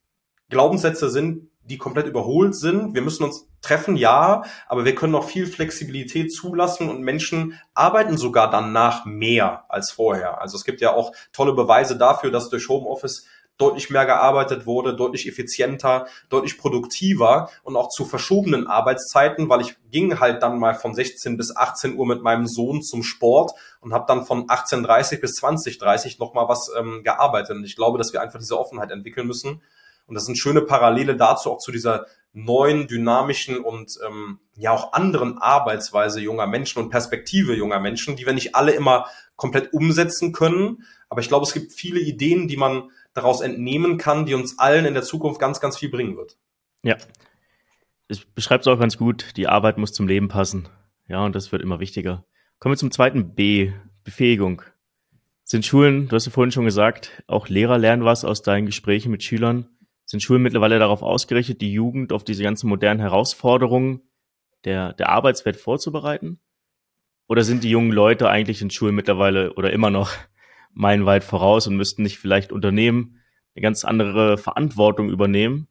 Glaubenssätze sind, die komplett überholt sind. Wir müssen uns treffen, ja, aber wir können noch viel Flexibilität zulassen und Menschen arbeiten sogar danach mehr als vorher. Also es gibt ja auch tolle Beweise dafür, dass durch Homeoffice deutlich mehr gearbeitet wurde, deutlich effizienter, deutlich produktiver und auch zu verschobenen Arbeitszeiten, weil ich ging halt dann mal von 16 bis 18 Uhr mit meinem Sohn zum Sport und habe dann von 18.30 bis 20.30 nochmal was ähm, gearbeitet. Und ich glaube, dass wir einfach diese Offenheit entwickeln müssen und das sind schöne Parallele dazu, auch zu dieser neuen, dynamischen und ähm, ja auch anderen Arbeitsweise junger Menschen und Perspektive junger Menschen, die wir nicht alle immer komplett umsetzen können. Aber ich glaube, es gibt viele Ideen, die man daraus entnehmen kann, die uns allen in der Zukunft ganz, ganz viel bringen wird. Ja. Es beschreibt es auch ganz gut. Die Arbeit muss zum Leben passen. Ja, und das wird immer wichtiger. Kommen wir zum zweiten B, Befähigung. Sind Schulen, du hast ja vorhin schon gesagt, auch Lehrer lernen was aus deinen Gesprächen mit Schülern. Sind Schulen mittlerweile darauf ausgerichtet, die Jugend auf diese ganzen modernen Herausforderungen der, der Arbeitswelt vorzubereiten? Oder sind die jungen Leute eigentlich in Schulen mittlerweile oder immer noch [LAUGHS] meilenweit voraus und müssten nicht vielleicht Unternehmen eine ganz andere Verantwortung übernehmen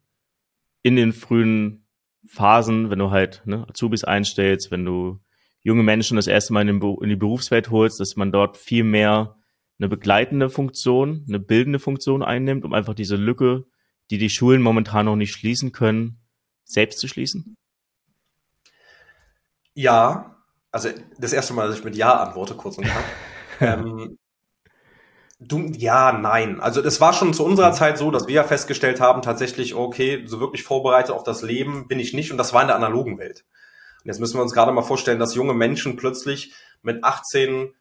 in den frühen Phasen, wenn du halt ne, Azubis einstellst, wenn du junge Menschen das erste Mal in, in die Berufswelt holst, dass man dort viel mehr eine begleitende Funktion, eine bildende Funktion einnimmt, um einfach diese Lücke die die Schulen momentan noch nicht schließen können, selbst zu schließen? Ja, also das erste Mal, dass ich mit Ja antworte, kurz und knapp. [LAUGHS] ähm, du, ja, nein. Also das war schon zu unserer Zeit so, dass wir ja festgestellt haben, tatsächlich, okay, so wirklich vorbereitet auf das Leben bin ich nicht und das war in der analogen Welt. Und jetzt müssen wir uns gerade mal vorstellen, dass junge Menschen plötzlich mit 18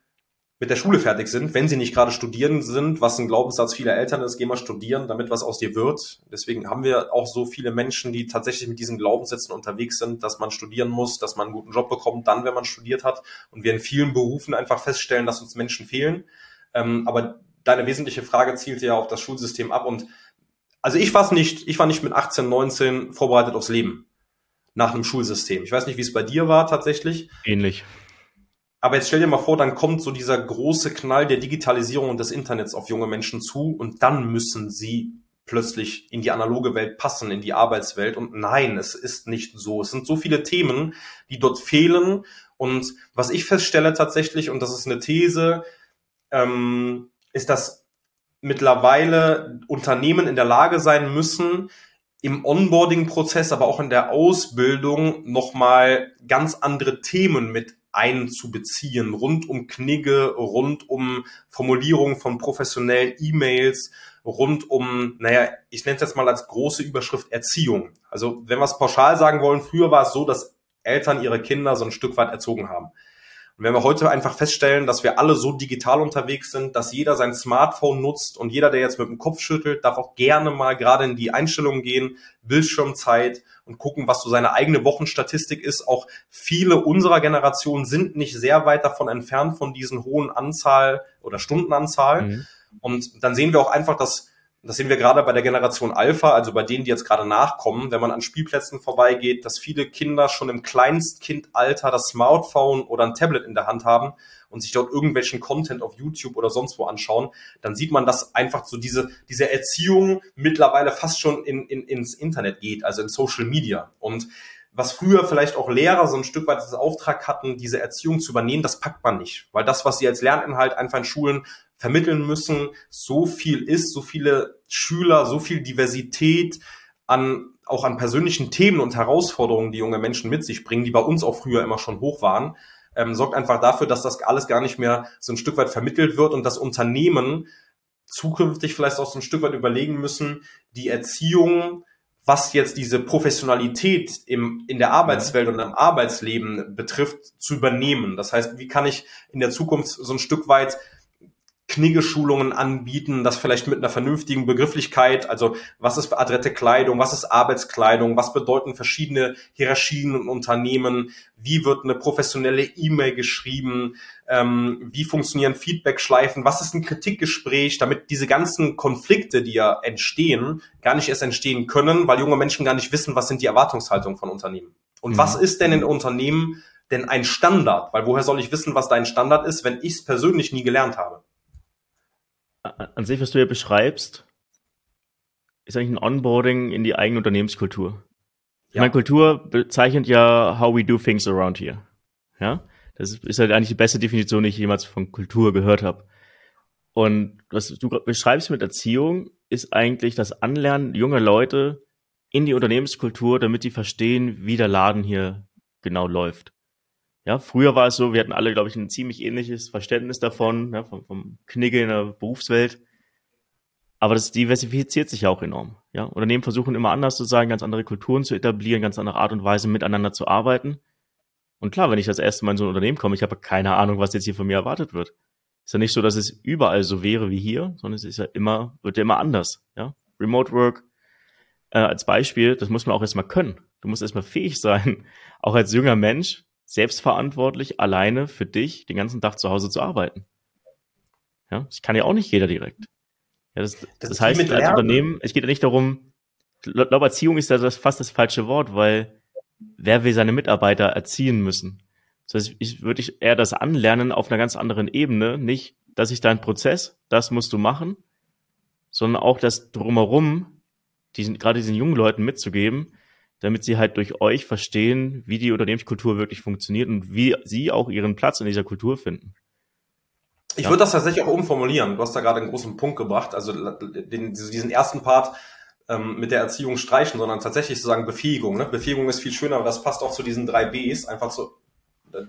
mit der Schule fertig sind, wenn sie nicht gerade studieren sind, was ein Glaubenssatz vieler Eltern ist, geh mal studieren, damit was aus dir wird. Deswegen haben wir auch so viele Menschen, die tatsächlich mit diesen Glaubenssätzen unterwegs sind, dass man studieren muss, dass man einen guten Job bekommt, dann, wenn man studiert hat. Und wir in vielen Berufen einfach feststellen, dass uns Menschen fehlen. Ähm, aber deine wesentliche Frage zielte ja auf das Schulsystem ab. Und also ich war nicht, ich war nicht mit 18, 19 vorbereitet aufs Leben nach einem Schulsystem. Ich weiß nicht, wie es bei dir war tatsächlich. Ähnlich. Aber jetzt stell dir mal vor, dann kommt so dieser große Knall der Digitalisierung und des Internets auf junge Menschen zu und dann müssen sie plötzlich in die analoge Welt passen, in die Arbeitswelt. Und nein, es ist nicht so. Es sind so viele Themen, die dort fehlen. Und was ich feststelle tatsächlich, und das ist eine These, ähm, ist, dass mittlerweile Unternehmen in der Lage sein müssen, im Onboarding-Prozess, aber auch in der Ausbildung nochmal ganz andere Themen mit einzubeziehen, rund um Knigge, rund um Formulierung von professionellen E-Mails, rund um, naja, ich nenne es jetzt mal als große Überschrift Erziehung. Also wenn wir es pauschal sagen wollen, früher war es so, dass Eltern ihre Kinder so ein Stück weit erzogen haben. Und wenn wir heute einfach feststellen, dass wir alle so digital unterwegs sind, dass jeder sein Smartphone nutzt und jeder, der jetzt mit dem Kopf schüttelt, darf auch gerne mal gerade in die Einstellungen gehen, Bildschirmzeit und gucken, was so seine eigene Wochenstatistik ist. Auch viele unserer Generation sind nicht sehr weit davon entfernt von diesen hohen Anzahl oder Stundenanzahl. Mhm. Und dann sehen wir auch einfach, dass das sehen wir gerade bei der Generation Alpha, also bei denen, die jetzt gerade nachkommen, wenn man an Spielplätzen vorbeigeht, dass viele Kinder schon im Kleinstkindalter das Smartphone oder ein Tablet in der Hand haben und sich dort irgendwelchen Content auf YouTube oder sonst wo anschauen, dann sieht man, dass einfach so diese, diese Erziehung mittlerweile fast schon in, in, ins Internet geht, also in Social Media. Und was früher vielleicht auch Lehrer so ein Stück weit das Auftrag hatten, diese Erziehung zu übernehmen, das packt man nicht. Weil das, was sie als Lerninhalt einfach in Schulen vermitteln müssen, so viel ist, so viele Schüler, so viel Diversität an auch an persönlichen Themen und Herausforderungen, die junge Menschen mit sich bringen, die bei uns auch früher immer schon hoch waren, ähm, sorgt einfach dafür, dass das alles gar nicht mehr so ein Stück weit vermittelt wird und das Unternehmen zukünftig vielleicht auch so ein Stück weit überlegen müssen, die Erziehung, was jetzt diese Professionalität im, in der Arbeitswelt und im Arbeitsleben betrifft, zu übernehmen. Das heißt, wie kann ich in der Zukunft so ein Stück weit Kniggeschulungen anbieten, das vielleicht mit einer vernünftigen Begrifflichkeit, also was ist adrette Kleidung, was ist Arbeitskleidung, was bedeuten verschiedene Hierarchien und Unternehmen, wie wird eine professionelle E-Mail geschrieben, ähm, wie funktionieren Feedback-Schleifen, was ist ein Kritikgespräch, damit diese ganzen Konflikte, die ja entstehen, gar nicht erst entstehen können, weil junge Menschen gar nicht wissen, was sind die Erwartungshaltungen von Unternehmen. Und mhm. was ist denn in Unternehmen denn ein Standard? Weil woher soll ich wissen, was dein Standard ist, wenn ich es persönlich nie gelernt habe? An sich, was du ja beschreibst, ist eigentlich ein Onboarding in die eigene Unternehmenskultur. Ja. Meine Kultur bezeichnet ja how we do things around here. Ja, das ist halt eigentlich die beste Definition, die ich jemals von Kultur gehört habe. Und was du beschreibst mit Erziehung, ist eigentlich das Anlernen junger Leute in die Unternehmenskultur, damit die verstehen, wie der Laden hier genau läuft. Ja, früher war es so, wir hatten alle, glaube ich, ein ziemlich ähnliches Verständnis davon, ja, vom, vom Knigge in der Berufswelt. Aber das diversifiziert sich ja auch enorm. Ja, Unternehmen versuchen immer anders zu sein, ganz andere Kulturen zu etablieren, ganz andere Art und Weise miteinander zu arbeiten. Und klar, wenn ich das erste Mal in so ein Unternehmen komme, ich habe keine Ahnung, was jetzt hier von mir erwartet wird. Ist ja nicht so, dass es überall so wäre wie hier, sondern es ist ja immer, wird ja immer anders. Ja, Remote Work äh, als Beispiel, das muss man auch erstmal können. Du musst erstmal fähig sein, [LAUGHS] auch als junger Mensch selbstverantwortlich alleine für dich den ganzen Tag zu Hause zu arbeiten. Ja, das kann ja auch nicht jeder direkt. Ja, das, das, das heißt, als Unternehmen, es geht ja nicht darum, ich glaube, Erziehung ist ja das fast das falsche Wort, weil wer will seine Mitarbeiter erziehen müssen? Das heißt, ich würde ich eher das anlernen auf einer ganz anderen Ebene, nicht, dass ich dein Prozess, das musst du machen, sondern auch das drumherum, diesen, gerade diesen jungen Leuten mitzugeben, damit sie halt durch euch verstehen, wie die Unternehmenskultur wirklich funktioniert und wie sie auch ihren Platz in dieser Kultur finden. Ich ja. würde das tatsächlich auch umformulieren. Du hast da gerade einen großen Punkt gebracht. Also den, diesen ersten Part ähm, mit der Erziehung streichen, sondern tatsächlich zu sagen Befähigung. Ne? Befähigung ist viel schöner, aber das passt auch zu diesen drei Bs, einfach so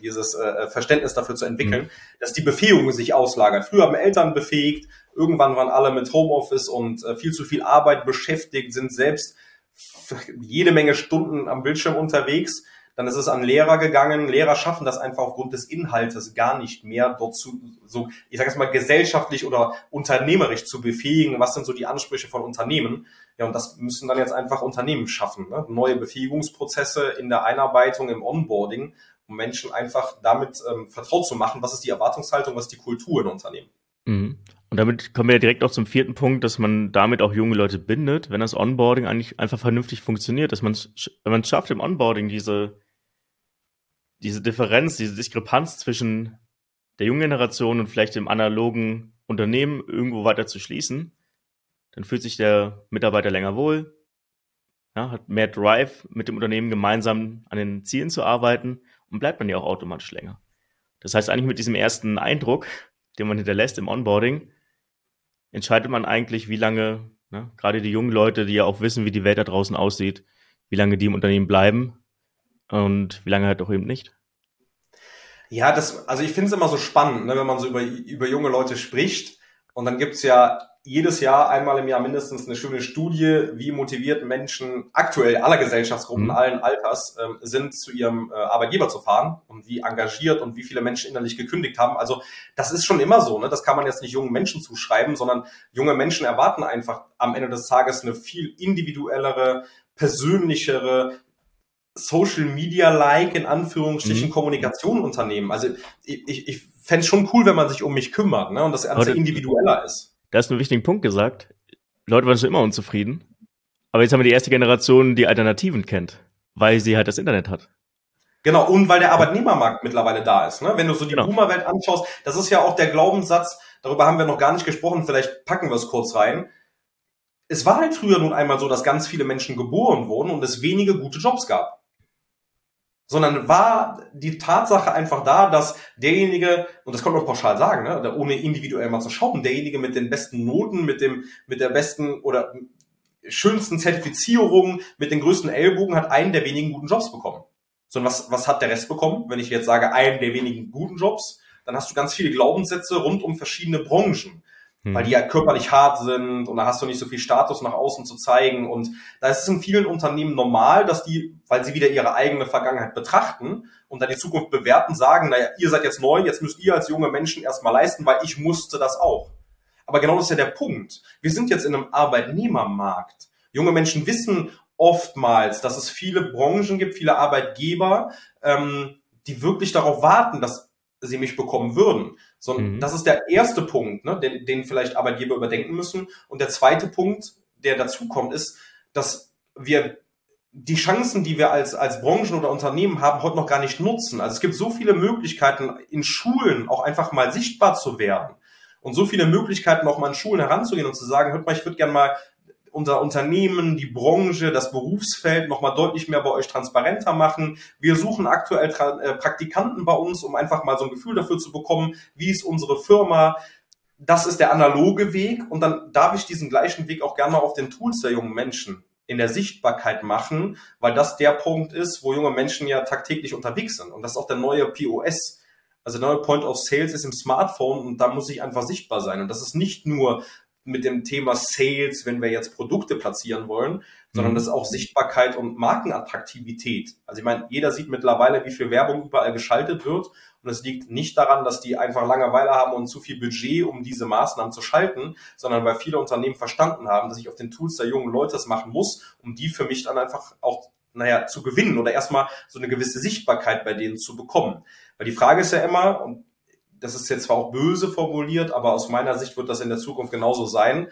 dieses äh, Verständnis dafür zu entwickeln, mhm. dass die Befähigung sich auslagert. Früher haben Eltern befähigt, irgendwann waren alle mit Homeoffice und äh, viel zu viel Arbeit beschäftigt, sind selbst jede Menge Stunden am Bildschirm unterwegs. Dann ist es an Lehrer gegangen. Lehrer schaffen das einfach aufgrund des Inhaltes gar nicht mehr, dort zu, so, ich sage jetzt mal, gesellschaftlich oder unternehmerisch zu befähigen. Was sind so die Ansprüche von Unternehmen? Ja, und das müssen dann jetzt einfach Unternehmen schaffen. Ne? Neue Befähigungsprozesse in der Einarbeitung, im Onboarding, um Menschen einfach damit ähm, vertraut zu machen, was ist die Erwartungshaltung, was ist die Kultur in Unternehmen. Mhm. Und damit kommen wir ja direkt auch zum vierten Punkt, dass man damit auch junge Leute bindet, wenn das Onboarding eigentlich einfach vernünftig funktioniert, dass man, wenn man es schafft im Onboarding diese, diese Differenz, diese Diskrepanz zwischen der jungen Generation und vielleicht dem analogen Unternehmen irgendwo weiter zu schließen, dann fühlt sich der Mitarbeiter länger wohl, ja, hat mehr Drive, mit dem Unternehmen gemeinsam an den Zielen zu arbeiten und bleibt dann ja auch automatisch länger. Das heißt eigentlich mit diesem ersten Eindruck, den man hinterlässt im Onboarding, entscheidet man eigentlich, wie lange, ne, gerade die jungen Leute, die ja auch wissen, wie die Welt da draußen aussieht, wie lange die im Unternehmen bleiben und wie lange halt auch eben nicht. Ja, das, also ich finde es immer so spannend, ne, wenn man so über, über junge Leute spricht. Und dann gibt's ja jedes Jahr, einmal im Jahr mindestens eine schöne Studie, wie motiviert Menschen aktuell aller Gesellschaftsgruppen, mhm. allen Alters ähm, sind, zu ihrem äh, Arbeitgeber zu fahren und wie engagiert und wie viele Menschen innerlich gekündigt haben. Also das ist schon immer so, ne? Das kann man jetzt nicht jungen Menschen zuschreiben, sondern junge Menschen erwarten einfach am Ende des Tages eine viel individuellere, persönlichere, Social Media-like in Anführungsstrichen mhm. Kommunikation unternehmen. Also ich, ich, ich fände es schon cool, wenn man sich um mich kümmert ne? und das Ganze individueller ist. Da hast du einen wichtigen Punkt gesagt. Leute waren schon immer unzufrieden. Aber jetzt haben wir die erste Generation, die Alternativen kennt, weil sie halt das Internet hat. Genau, und weil der Arbeitnehmermarkt mittlerweile da ist. Ne? Wenn du so die genau. Boomer-Welt anschaust, das ist ja auch der Glaubenssatz, darüber haben wir noch gar nicht gesprochen, vielleicht packen wir es kurz rein. Es war halt früher nun einmal so, dass ganz viele Menschen geboren wurden und es wenige gute Jobs gab sondern war die Tatsache einfach da, dass derjenige, und das kann man pauschal sagen, ne, ohne individuell mal zu schauen, derjenige mit den besten Noten, mit dem, mit der besten oder schönsten Zertifizierung, mit den größten Ellbogen hat einen der wenigen guten Jobs bekommen. Sondern was, was hat der Rest bekommen? Wenn ich jetzt sage, einen der wenigen guten Jobs, dann hast du ganz viele Glaubenssätze rund um verschiedene Branchen mhm. weil die ja körperlich hart sind und da hast du nicht so viel Status nach außen zu zeigen. Und da ist es in vielen Unternehmen normal, dass die, weil sie wieder ihre eigene Vergangenheit betrachten und dann die Zukunft bewerten, sagen, naja, ihr seid jetzt neu, jetzt müsst ihr als junge Menschen erstmal leisten, weil ich musste das auch. Aber genau das ist ja der Punkt. Wir sind jetzt in einem Arbeitnehmermarkt. Junge Menschen wissen oftmals, dass es viele Branchen gibt, viele Arbeitgeber, ähm, die wirklich darauf warten, dass sie mich bekommen würden. So, mhm. Das ist der erste Punkt, ne, den, den vielleicht Arbeitgeber überdenken müssen. Und der zweite Punkt, der dazu kommt, ist, dass wir die Chancen, die wir als, als Branchen oder Unternehmen haben, heute noch gar nicht nutzen. Also es gibt so viele Möglichkeiten, in Schulen auch einfach mal sichtbar zu werden. Und so viele Möglichkeiten, auch mal in Schulen heranzugehen und zu sagen, hört mal, ich würde gerne mal unser Unternehmen, die Branche, das Berufsfeld nochmal deutlich mehr bei euch transparenter machen. Wir suchen aktuell äh, Praktikanten bei uns, um einfach mal so ein Gefühl dafür zu bekommen, wie ist unsere Firma. Das ist der analoge Weg und dann darf ich diesen gleichen Weg auch gerne auf den Tools der jungen Menschen in der Sichtbarkeit machen, weil das der Punkt ist, wo junge Menschen ja tagtäglich unterwegs sind. Und das ist auch der neue POS. Also der neue Point of Sales ist im Smartphone und da muss ich einfach sichtbar sein. Und das ist nicht nur mit dem Thema Sales, wenn wir jetzt Produkte platzieren wollen, sondern mhm. das ist auch Sichtbarkeit und Markenattraktivität. Also ich meine, jeder sieht mittlerweile, wie viel Werbung überall geschaltet wird. Und es liegt nicht daran, dass die einfach Langeweile haben und zu viel Budget, um diese Maßnahmen zu schalten, sondern weil viele Unternehmen verstanden haben, dass ich auf den Tools der jungen Leute das machen muss, um die für mich dann einfach auch naja, zu gewinnen oder erstmal so eine gewisse Sichtbarkeit bei denen zu bekommen. Weil die Frage ist ja immer, und das ist jetzt zwar auch böse formuliert, aber aus meiner Sicht wird das in der Zukunft genauso sein.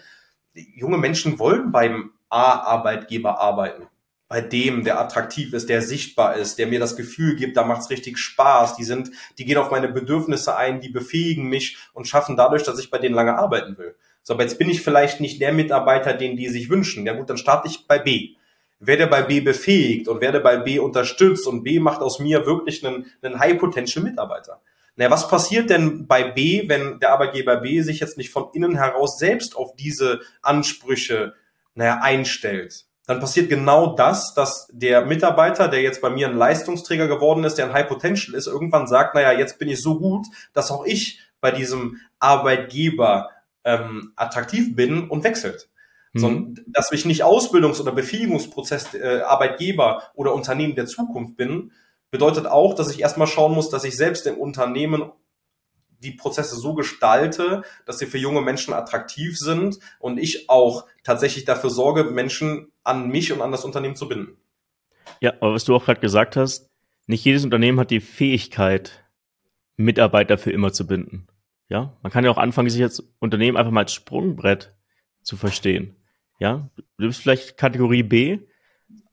Junge Menschen wollen beim A-Arbeitgeber arbeiten. Bei dem, der attraktiv ist, der sichtbar ist, der mir das Gefühl gibt, da macht's richtig Spaß. Die sind, die gehen auf meine Bedürfnisse ein, die befähigen mich und schaffen dadurch, dass ich bei denen lange arbeiten will. So, aber jetzt bin ich vielleicht nicht der Mitarbeiter, den die sich wünschen. Ja gut, dann starte ich bei B werde bei B befähigt und werde bei B unterstützt und B macht aus mir wirklich einen, einen High-Potential-Mitarbeiter. Naja, was passiert denn bei B, wenn der Arbeitgeber B sich jetzt nicht von innen heraus selbst auf diese Ansprüche naja, einstellt? Dann passiert genau das, dass der Mitarbeiter, der jetzt bei mir ein Leistungsträger geworden ist, der ein High Potential ist, irgendwann sagt, naja, jetzt bin ich so gut, dass auch ich bei diesem Arbeitgeber ähm, attraktiv bin und wechselt. Mhm. Sondern, dass ich nicht Ausbildungs- oder Befähigungsprozess äh, Arbeitgeber oder Unternehmen der Zukunft bin, bedeutet auch, dass ich erstmal schauen muss, dass ich selbst im Unternehmen die Prozesse so gestalte, dass sie für junge Menschen attraktiv sind und ich auch tatsächlich dafür sorge, Menschen an mich und an das Unternehmen zu binden. Ja, aber was du auch gerade gesagt hast, nicht jedes Unternehmen hat die Fähigkeit, Mitarbeiter für immer zu binden. Ja, man kann ja auch anfangen, sich als Unternehmen einfach mal als Sprungbrett zu verstehen. Ja, du bist vielleicht Kategorie B,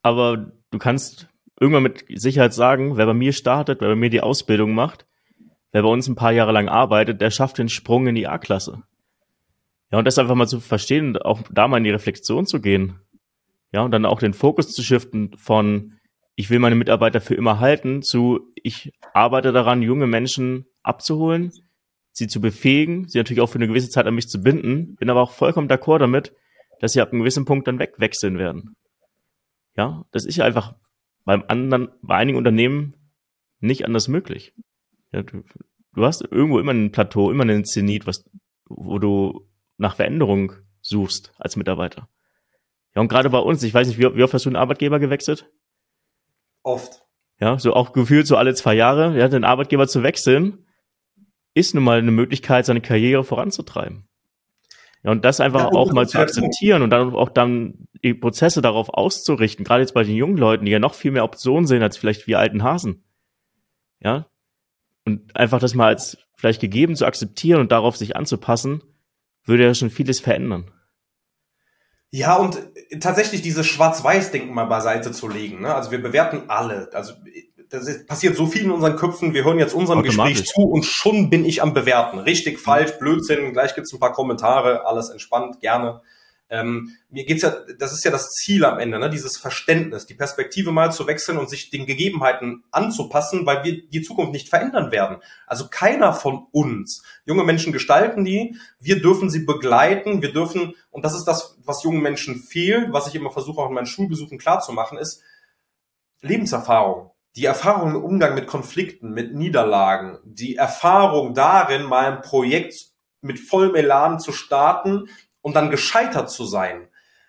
aber du kannst irgendwann mit Sicherheit sagen, wer bei mir startet, wer bei mir die Ausbildung macht, wer bei uns ein paar Jahre lang arbeitet, der schafft den Sprung in die A-Klasse. Ja, und das einfach mal zu verstehen, auch da mal in die Reflexion zu gehen. Ja, und dann auch den Fokus zu shiften von, ich will meine Mitarbeiter für immer halten, zu, ich arbeite daran, junge Menschen abzuholen, sie zu befähigen, sie natürlich auch für eine gewisse Zeit an mich zu binden, bin aber auch vollkommen d'accord damit, dass sie ab einem gewissen Punkt dann wegwechseln werden. Ja, das ist ja einfach beim anderen, bei einigen Unternehmen nicht anders möglich. Ja, du, du, hast irgendwo immer ein Plateau, immer einen Zenit, was, wo du nach Veränderung suchst als Mitarbeiter. Ja, und gerade bei uns, ich weiß nicht, wie, wie oft hast du einen Arbeitgeber gewechselt? Oft. Ja, so auch gefühlt so alle zwei Jahre, ja, den Arbeitgeber zu wechseln, ist nun mal eine Möglichkeit, seine Karriere voranzutreiben. Ja, und das einfach ja, auch mal zu akzeptieren und dann auch dann die Prozesse darauf auszurichten, gerade jetzt bei den jungen Leuten, die ja noch viel mehr Optionen sehen als vielleicht wir alten Hasen. Ja. Und einfach das mal als vielleicht gegeben zu akzeptieren und darauf sich anzupassen, würde ja schon vieles verändern. Ja, und tatsächlich dieses Schwarz-Weiß-Denken mal beiseite zu legen. Ne? Also wir bewerten alle. Also das ist, passiert so viel in unseren Köpfen. Wir hören jetzt unserem Gespräch zu und schon bin ich am Bewerten. Richtig, falsch, Blödsinn. Gleich gibt's ein paar Kommentare. Alles entspannt, gerne. Ähm, mir geht's ja, das ist ja das Ziel am Ende, ne? dieses Verständnis, die Perspektive mal zu wechseln und sich den Gegebenheiten anzupassen, weil wir die Zukunft nicht verändern werden. Also keiner von uns. Junge Menschen gestalten die, wir dürfen sie begleiten, wir dürfen, und das ist das, was jungen Menschen fehlt, was ich immer versuche auch in meinen Schulbesuchen klarzumachen, ist Lebenserfahrung. Die Erfahrung im Umgang mit Konflikten, mit Niederlagen, die Erfahrung darin, mal ein Projekt mit vollem Elan zu starten, und dann gescheitert zu sein.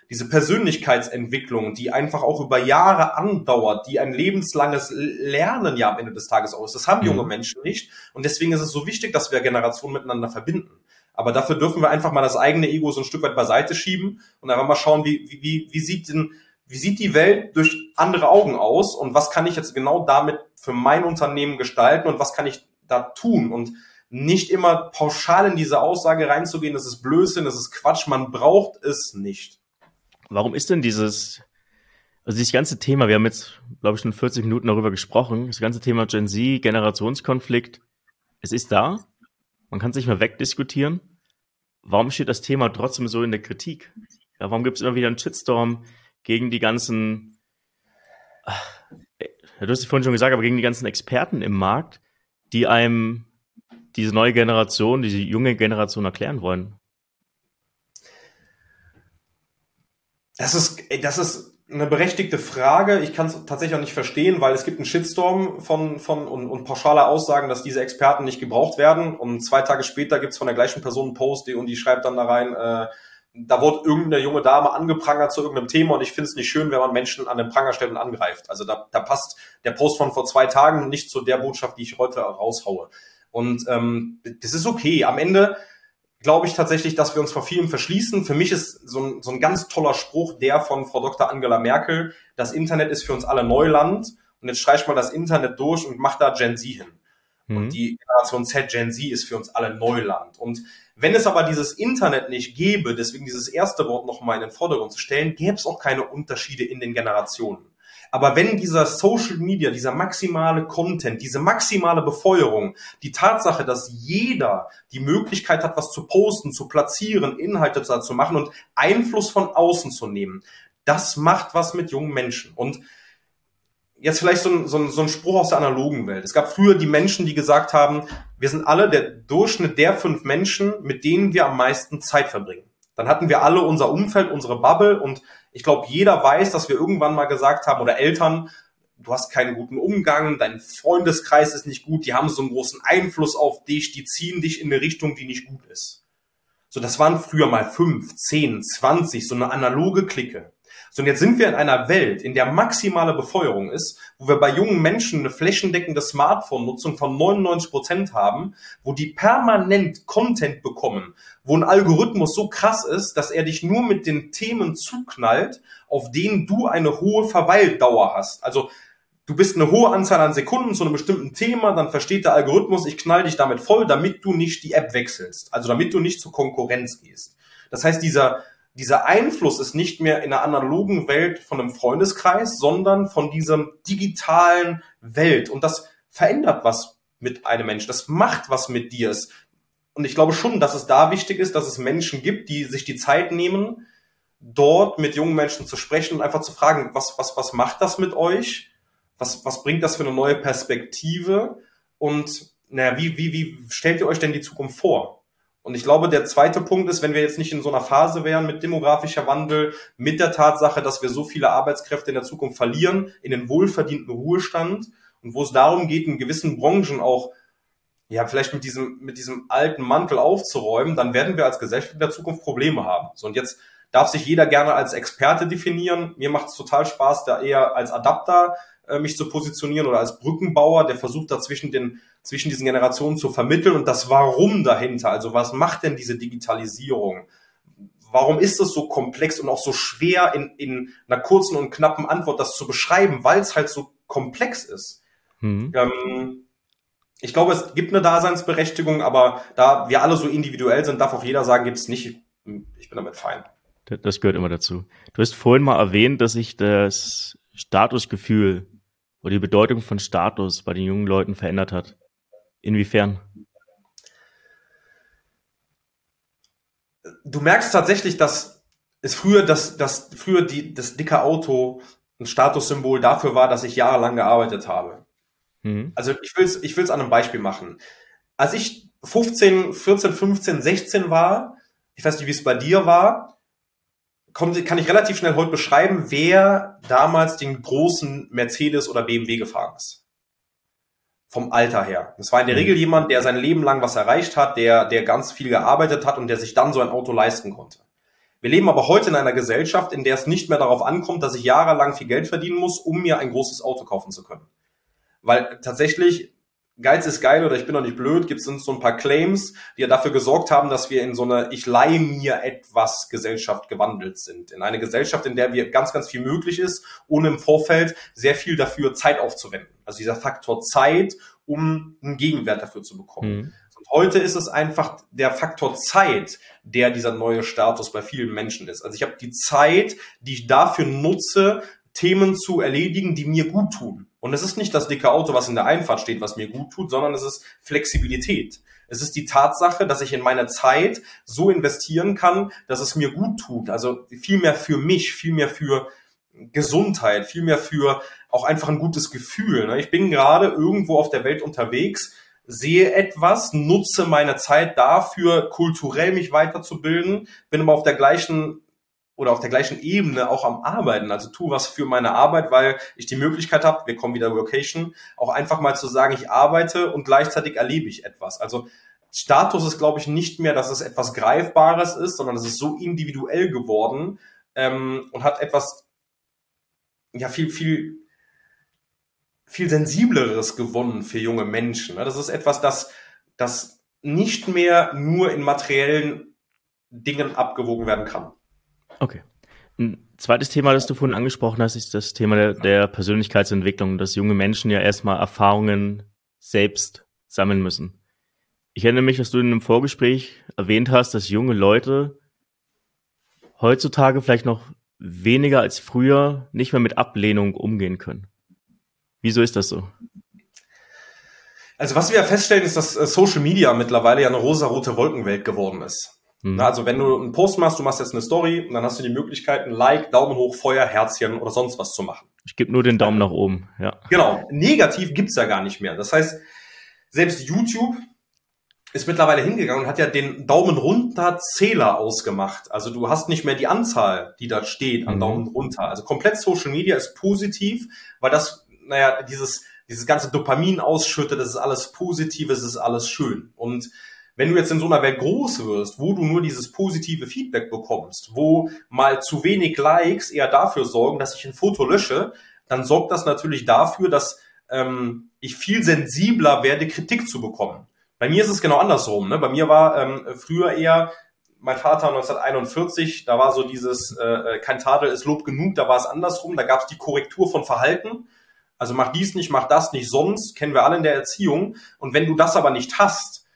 Diese Persönlichkeitsentwicklung, die einfach auch über Jahre andauert, die ein lebenslanges Lernen ja am Ende des Tages aus. Das haben junge mhm. Menschen nicht. Und deswegen ist es so wichtig, dass wir Generationen miteinander verbinden. Aber dafür dürfen wir einfach mal das eigene Ego so ein Stück weit beiseite schieben und einfach mal schauen, wie, wie, wie sieht denn, wie sieht die Welt durch andere Augen aus und was kann ich jetzt genau damit für mein Unternehmen gestalten und was kann ich da tun? Und nicht immer pauschal in diese Aussage reinzugehen, das ist Blödsinn, das ist Quatsch, man braucht es nicht. Warum ist denn dieses, also dieses ganze Thema, wir haben jetzt, glaube ich, schon 40 Minuten darüber gesprochen, das ganze Thema Gen Z, Generationskonflikt, es ist da, man kann es nicht mehr wegdiskutieren. Warum steht das Thema trotzdem so in der Kritik? Ja, warum gibt es immer wieder einen Shitstorm gegen die ganzen, äh, du hast es vorhin schon gesagt, aber gegen die ganzen Experten im Markt, die einem diese neue Generation, diese junge Generation erklären wollen? Das ist, das ist eine berechtigte Frage. Ich kann es tatsächlich auch nicht verstehen, weil es gibt einen Shitstorm von, von und, und pauschale Aussagen, dass diese Experten nicht gebraucht werden. Und zwei Tage später gibt es von der gleichen Person einen Post, die, und die schreibt dann da rein, äh, da wurde irgendeine junge Dame angeprangert zu irgendeinem Thema und ich finde es nicht schön, wenn man Menschen an den Pranger stellt und angreift. Also da, da passt der Post von vor zwei Tagen nicht zu der Botschaft, die ich heute raushaue. Und ähm, das ist okay. Am Ende glaube ich tatsächlich, dass wir uns vor vielem verschließen. Für mich ist so ein, so ein ganz toller Spruch der von Frau Dr. Angela Merkel, das Internet ist für uns alle Neuland und jetzt streicht mal das Internet durch und macht da Gen Z hin. Mhm. Und die Generation Z, Gen Z ist für uns alle Neuland. Und wenn es aber dieses Internet nicht gäbe, deswegen dieses erste Wort nochmal in den Vordergrund zu stellen, gäbe es auch keine Unterschiede in den Generationen. Aber wenn dieser Social Media, dieser maximale Content, diese maximale Befeuerung, die Tatsache, dass jeder die Möglichkeit hat, was zu posten, zu platzieren, Inhalte zu machen und Einfluss von außen zu nehmen, das macht was mit jungen Menschen. Und jetzt vielleicht so ein, so, ein, so ein Spruch aus der analogen Welt. Es gab früher die Menschen, die gesagt haben, wir sind alle der Durchschnitt der fünf Menschen, mit denen wir am meisten Zeit verbringen. Dann hatten wir alle unser Umfeld, unsere Bubble und ich glaube, jeder weiß, dass wir irgendwann mal gesagt haben, oder Eltern, du hast keinen guten Umgang, dein Freundeskreis ist nicht gut, die haben so einen großen Einfluss auf dich, die ziehen dich in eine Richtung, die nicht gut ist. So, das waren früher mal fünf, zehn, zwanzig, so eine analoge Clique. So, und jetzt sind wir in einer Welt, in der maximale Befeuerung ist, wo wir bei jungen Menschen eine flächendeckende Smartphone-Nutzung von 99 Prozent haben, wo die permanent Content bekommen, wo ein Algorithmus so krass ist, dass er dich nur mit den Themen zuknallt, auf denen du eine hohe Verweildauer hast. Also, du bist eine hohe Anzahl an Sekunden zu einem bestimmten Thema, dann versteht der Algorithmus, ich knall dich damit voll, damit du nicht die App wechselst. Also, damit du nicht zur Konkurrenz gehst. Das heißt, dieser dieser Einfluss ist nicht mehr in der analogen Welt von einem Freundeskreis, sondern von diesem digitalen Welt. Und das verändert was mit einem Menschen. Das macht was mit dir. Und ich glaube schon, dass es da wichtig ist, dass es Menschen gibt, die sich die Zeit nehmen, dort mit jungen Menschen zu sprechen und einfach zu fragen, was, was, was macht das mit euch? Was, was bringt das für eine neue Perspektive? Und naja, wie, wie, wie stellt ihr euch denn die Zukunft vor? Und ich glaube, der zweite Punkt ist, wenn wir jetzt nicht in so einer Phase wären mit demografischer Wandel, mit der Tatsache, dass wir so viele Arbeitskräfte in der Zukunft verlieren, in den wohlverdienten Ruhestand und wo es darum geht, in gewissen Branchen auch ja, vielleicht mit diesem, mit diesem alten Mantel aufzuräumen, dann werden wir als Gesellschaft in der Zukunft Probleme haben. So, und jetzt darf sich jeder gerne als Experte definieren. Mir macht es total Spaß, da eher als Adapter mich zu positionieren oder als Brückenbauer, der versucht da zwischen den, zwischen diesen Generationen zu vermitteln und das Warum dahinter. Also was macht denn diese Digitalisierung? Warum ist es so komplex und auch so schwer in, in einer kurzen und knappen Antwort das zu beschreiben, weil es halt so komplex ist? Mhm. Ähm, ich glaube, es gibt eine Daseinsberechtigung, aber da wir alle so individuell sind, darf auch jeder sagen, gibt es nicht. Ich bin damit fein. Das gehört immer dazu. Du hast vorhin mal erwähnt, dass sich das Statusgefühl oder die Bedeutung von Status bei den jungen Leuten verändert hat. Inwiefern? Du merkst tatsächlich, dass es früher, dass, dass früher die, das dicke Auto ein Statussymbol dafür war, dass ich jahrelang gearbeitet habe. Mhm. Also ich will es ich will's an einem Beispiel machen. Als ich 15, 14, 15, 16 war, ich weiß nicht, wie es bei dir war, kann ich relativ schnell heute beschreiben, wer damals den großen Mercedes oder BMW gefahren ist. Vom Alter her. Das war in der mhm. Regel jemand, der sein Leben lang was erreicht hat, der, der ganz viel gearbeitet hat und der sich dann so ein Auto leisten konnte. Wir leben aber heute in einer Gesellschaft, in der es nicht mehr darauf ankommt, dass ich jahrelang viel Geld verdienen muss, um mir ein großes Auto kaufen zu können. Weil tatsächlich Geiz ist geil oder ich bin doch nicht blöd, gibt es so ein paar Claims, die ja dafür gesorgt haben, dass wir in so eine Ich leihe mir etwas Gesellschaft gewandelt sind. In eine Gesellschaft, in der wir ganz, ganz viel möglich ist, ohne im Vorfeld sehr viel dafür Zeit aufzuwenden. Also dieser Faktor Zeit, um einen Gegenwert dafür zu bekommen. Mhm. Und heute ist es einfach der Faktor Zeit, der dieser neue Status bei vielen Menschen ist. Also ich habe die Zeit, die ich dafür nutze, Themen zu erledigen, die mir gut tun. Und es ist nicht das dicke Auto, was in der Einfahrt steht, was mir gut tut, sondern es ist Flexibilität. Es ist die Tatsache, dass ich in meiner Zeit so investieren kann, dass es mir gut tut. Also viel mehr für mich, viel mehr für Gesundheit, viel mehr für auch einfach ein gutes Gefühl. Ne? Ich bin gerade irgendwo auf der Welt unterwegs, sehe etwas, nutze meine Zeit dafür, kulturell mich weiterzubilden, bin aber auf der gleichen oder auf der gleichen Ebene auch am Arbeiten. Also tu was für meine Arbeit, weil ich die Möglichkeit habe, wir kommen wieder Vocation, auch einfach mal zu sagen, ich arbeite und gleichzeitig erlebe ich etwas. Also Status ist, glaube ich, nicht mehr, dass es etwas Greifbares ist, sondern es ist so individuell geworden ähm, und hat etwas, ja, viel, viel, viel sensibleres gewonnen für junge Menschen. Ne? Das ist etwas, das, das nicht mehr nur in materiellen Dingen abgewogen werden kann. Okay. Ein zweites Thema, das du vorhin angesprochen hast, ist das Thema der, der Persönlichkeitsentwicklung, dass junge Menschen ja erstmal Erfahrungen selbst sammeln müssen. Ich erinnere mich, dass du in einem Vorgespräch erwähnt hast, dass junge Leute heutzutage vielleicht noch weniger als früher nicht mehr mit Ablehnung umgehen können. Wieso ist das so? Also was wir feststellen, ist, dass äh, Social Media mittlerweile ja eine rosarote Wolkenwelt geworden ist. Mhm. Also wenn du einen Post machst, du machst jetzt eine Story, dann hast du die Möglichkeit, ein Like, Daumen hoch, Feuer, Herzchen oder sonst was zu machen. Ich gebe nur den Daumen nach oben, ja. Genau. Negativ gibt's ja gar nicht mehr. Das heißt, selbst YouTube ist mittlerweile hingegangen und hat ja den Daumen runter Zähler ausgemacht. Also du hast nicht mehr die Anzahl, die da steht an mhm. Daumen runter. Also komplett Social Media ist positiv, weil das, naja, dieses, dieses ganze Dopamin ausschüttet, das ist alles positiv, es ist alles schön. Und wenn du jetzt in so einer Welt groß wirst, wo du nur dieses positive Feedback bekommst, wo mal zu wenig Likes eher dafür sorgen, dass ich ein Foto lösche, dann sorgt das natürlich dafür, dass ähm, ich viel sensibler werde, Kritik zu bekommen. Bei mir ist es genau andersrum. Ne? Bei mir war ähm, früher eher mein Vater 1941, da war so dieses äh, äh, kein Tadel ist Lob genug, da war es andersrum, da gab es die Korrektur von Verhalten. Also mach dies nicht, mach das nicht sonst, kennen wir alle in der Erziehung. Und wenn du das aber nicht hast,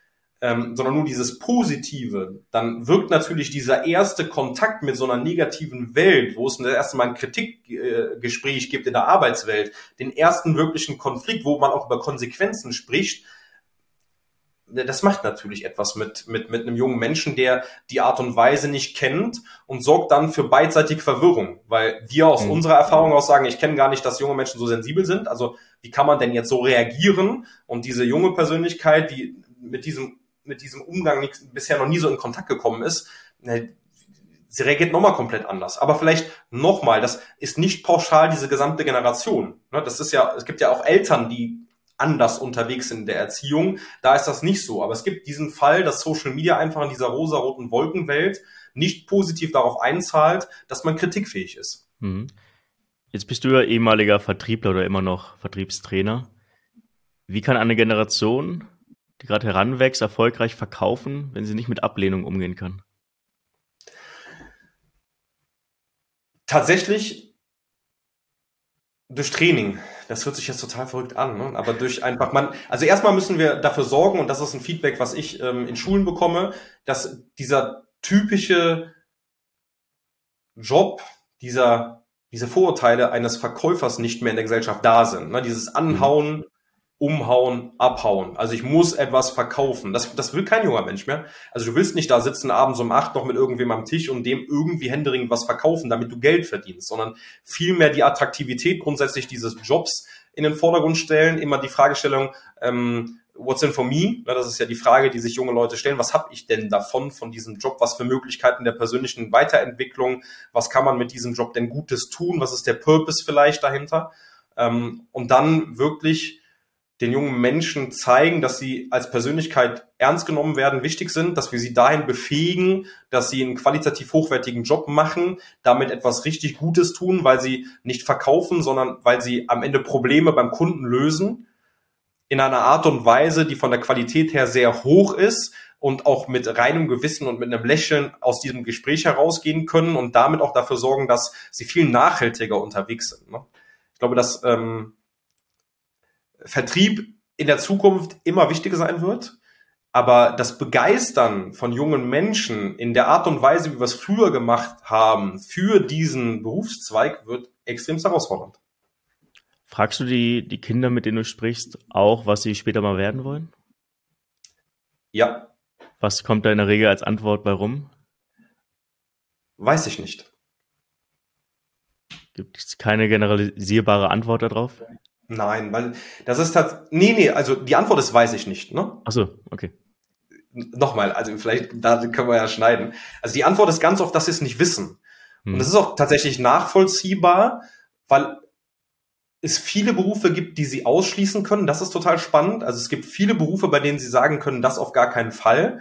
ähm, sondern nur dieses Positive, dann wirkt natürlich dieser erste Kontakt mit so einer negativen Welt, wo es das erste Mal ein Kritikgespräch äh, gibt in der Arbeitswelt, den ersten wirklichen Konflikt, wo man auch über Konsequenzen spricht, das macht natürlich etwas mit, mit, mit einem jungen Menschen, der die Art und Weise nicht kennt und sorgt dann für beidseitige Verwirrung, weil wir aus mhm. unserer Erfahrung aus sagen, ich kenne gar nicht, dass junge Menschen so sensibel sind. Also wie kann man denn jetzt so reagieren? Und diese junge Persönlichkeit, die mit diesem mit diesem Umgang nicht, bisher noch nie so in Kontakt gekommen ist, sie reagiert nochmal komplett anders. Aber vielleicht nochmal, das ist nicht pauschal diese gesamte Generation. Ne, das ist ja, es gibt ja auch Eltern, die anders unterwegs sind in der Erziehung. Da ist das nicht so. Aber es gibt diesen Fall, dass Social Media einfach in dieser rosaroten Wolkenwelt nicht positiv darauf einzahlt, dass man kritikfähig ist. Mhm. Jetzt bist du ja ehemaliger Vertriebler oder immer noch Vertriebstrainer. Wie kann eine Generation, die gerade heranwächst, erfolgreich verkaufen, wenn sie nicht mit Ablehnung umgehen kann? Tatsächlich durch Training. Das hört sich jetzt total verrückt an, ne? aber durch einfach man. Also erstmal müssen wir dafür sorgen, und das ist ein Feedback, was ich ähm, in Schulen bekomme, dass dieser typische Job, dieser diese Vorurteile eines Verkäufers nicht mehr in der Gesellschaft da sind. Ne? Dieses Anhauen, Umhauen, Abhauen. Also ich muss etwas verkaufen. Das, das will kein junger Mensch mehr. Also du willst nicht da sitzen abends um acht noch mit irgendwem am Tisch und dem irgendwie händeringend was verkaufen, damit du Geld verdienst, sondern vielmehr die Attraktivität grundsätzlich dieses Jobs in den Vordergrund stellen. Immer die Fragestellung, ähm, what's in for me? Das ist ja die Frage, die sich junge Leute stellen. Was habe ich denn davon, von diesem Job? Was für Möglichkeiten der persönlichen Weiterentwicklung? Was kann man mit diesem Job denn Gutes tun? Was ist der Purpose vielleicht dahinter? Ähm, und dann wirklich den jungen Menschen zeigen, dass sie als Persönlichkeit ernst genommen werden, wichtig sind, dass wir sie dahin befähigen, dass sie einen qualitativ hochwertigen Job machen, damit etwas richtig Gutes tun, weil sie nicht verkaufen, sondern weil sie am Ende Probleme beim Kunden lösen in einer Art und Weise, die von der Qualität her sehr hoch ist und auch mit reinem Gewissen und mit einem Lächeln aus diesem Gespräch herausgehen können und damit auch dafür sorgen, dass sie viel nachhaltiger unterwegs sind. Ne? Ich glaube, dass ähm, Vertrieb in der Zukunft immer wichtiger sein wird. Aber das Begeistern von jungen Menschen in der Art und Weise, wie wir es früher gemacht haben, für diesen Berufszweig wird extrem herausfordernd. Fragst du die, die Kinder, mit denen du sprichst, auch, was sie später mal werden wollen? Ja. Was kommt da in der Regel als Antwort bei rum? Weiß ich nicht. Gibt es keine generalisierbare Antwort darauf? Nein, weil das ist halt. Nee, nee, also die Antwort ist weiß ich nicht, ne? Ach so, okay. Nochmal, also vielleicht, da können wir ja schneiden. Also die Antwort ist ganz oft, dass sie es nicht wissen. Hm. Und das ist auch tatsächlich nachvollziehbar, weil es viele Berufe gibt, die sie ausschließen können. Das ist total spannend. Also es gibt viele Berufe, bei denen sie sagen können, das auf gar keinen Fall.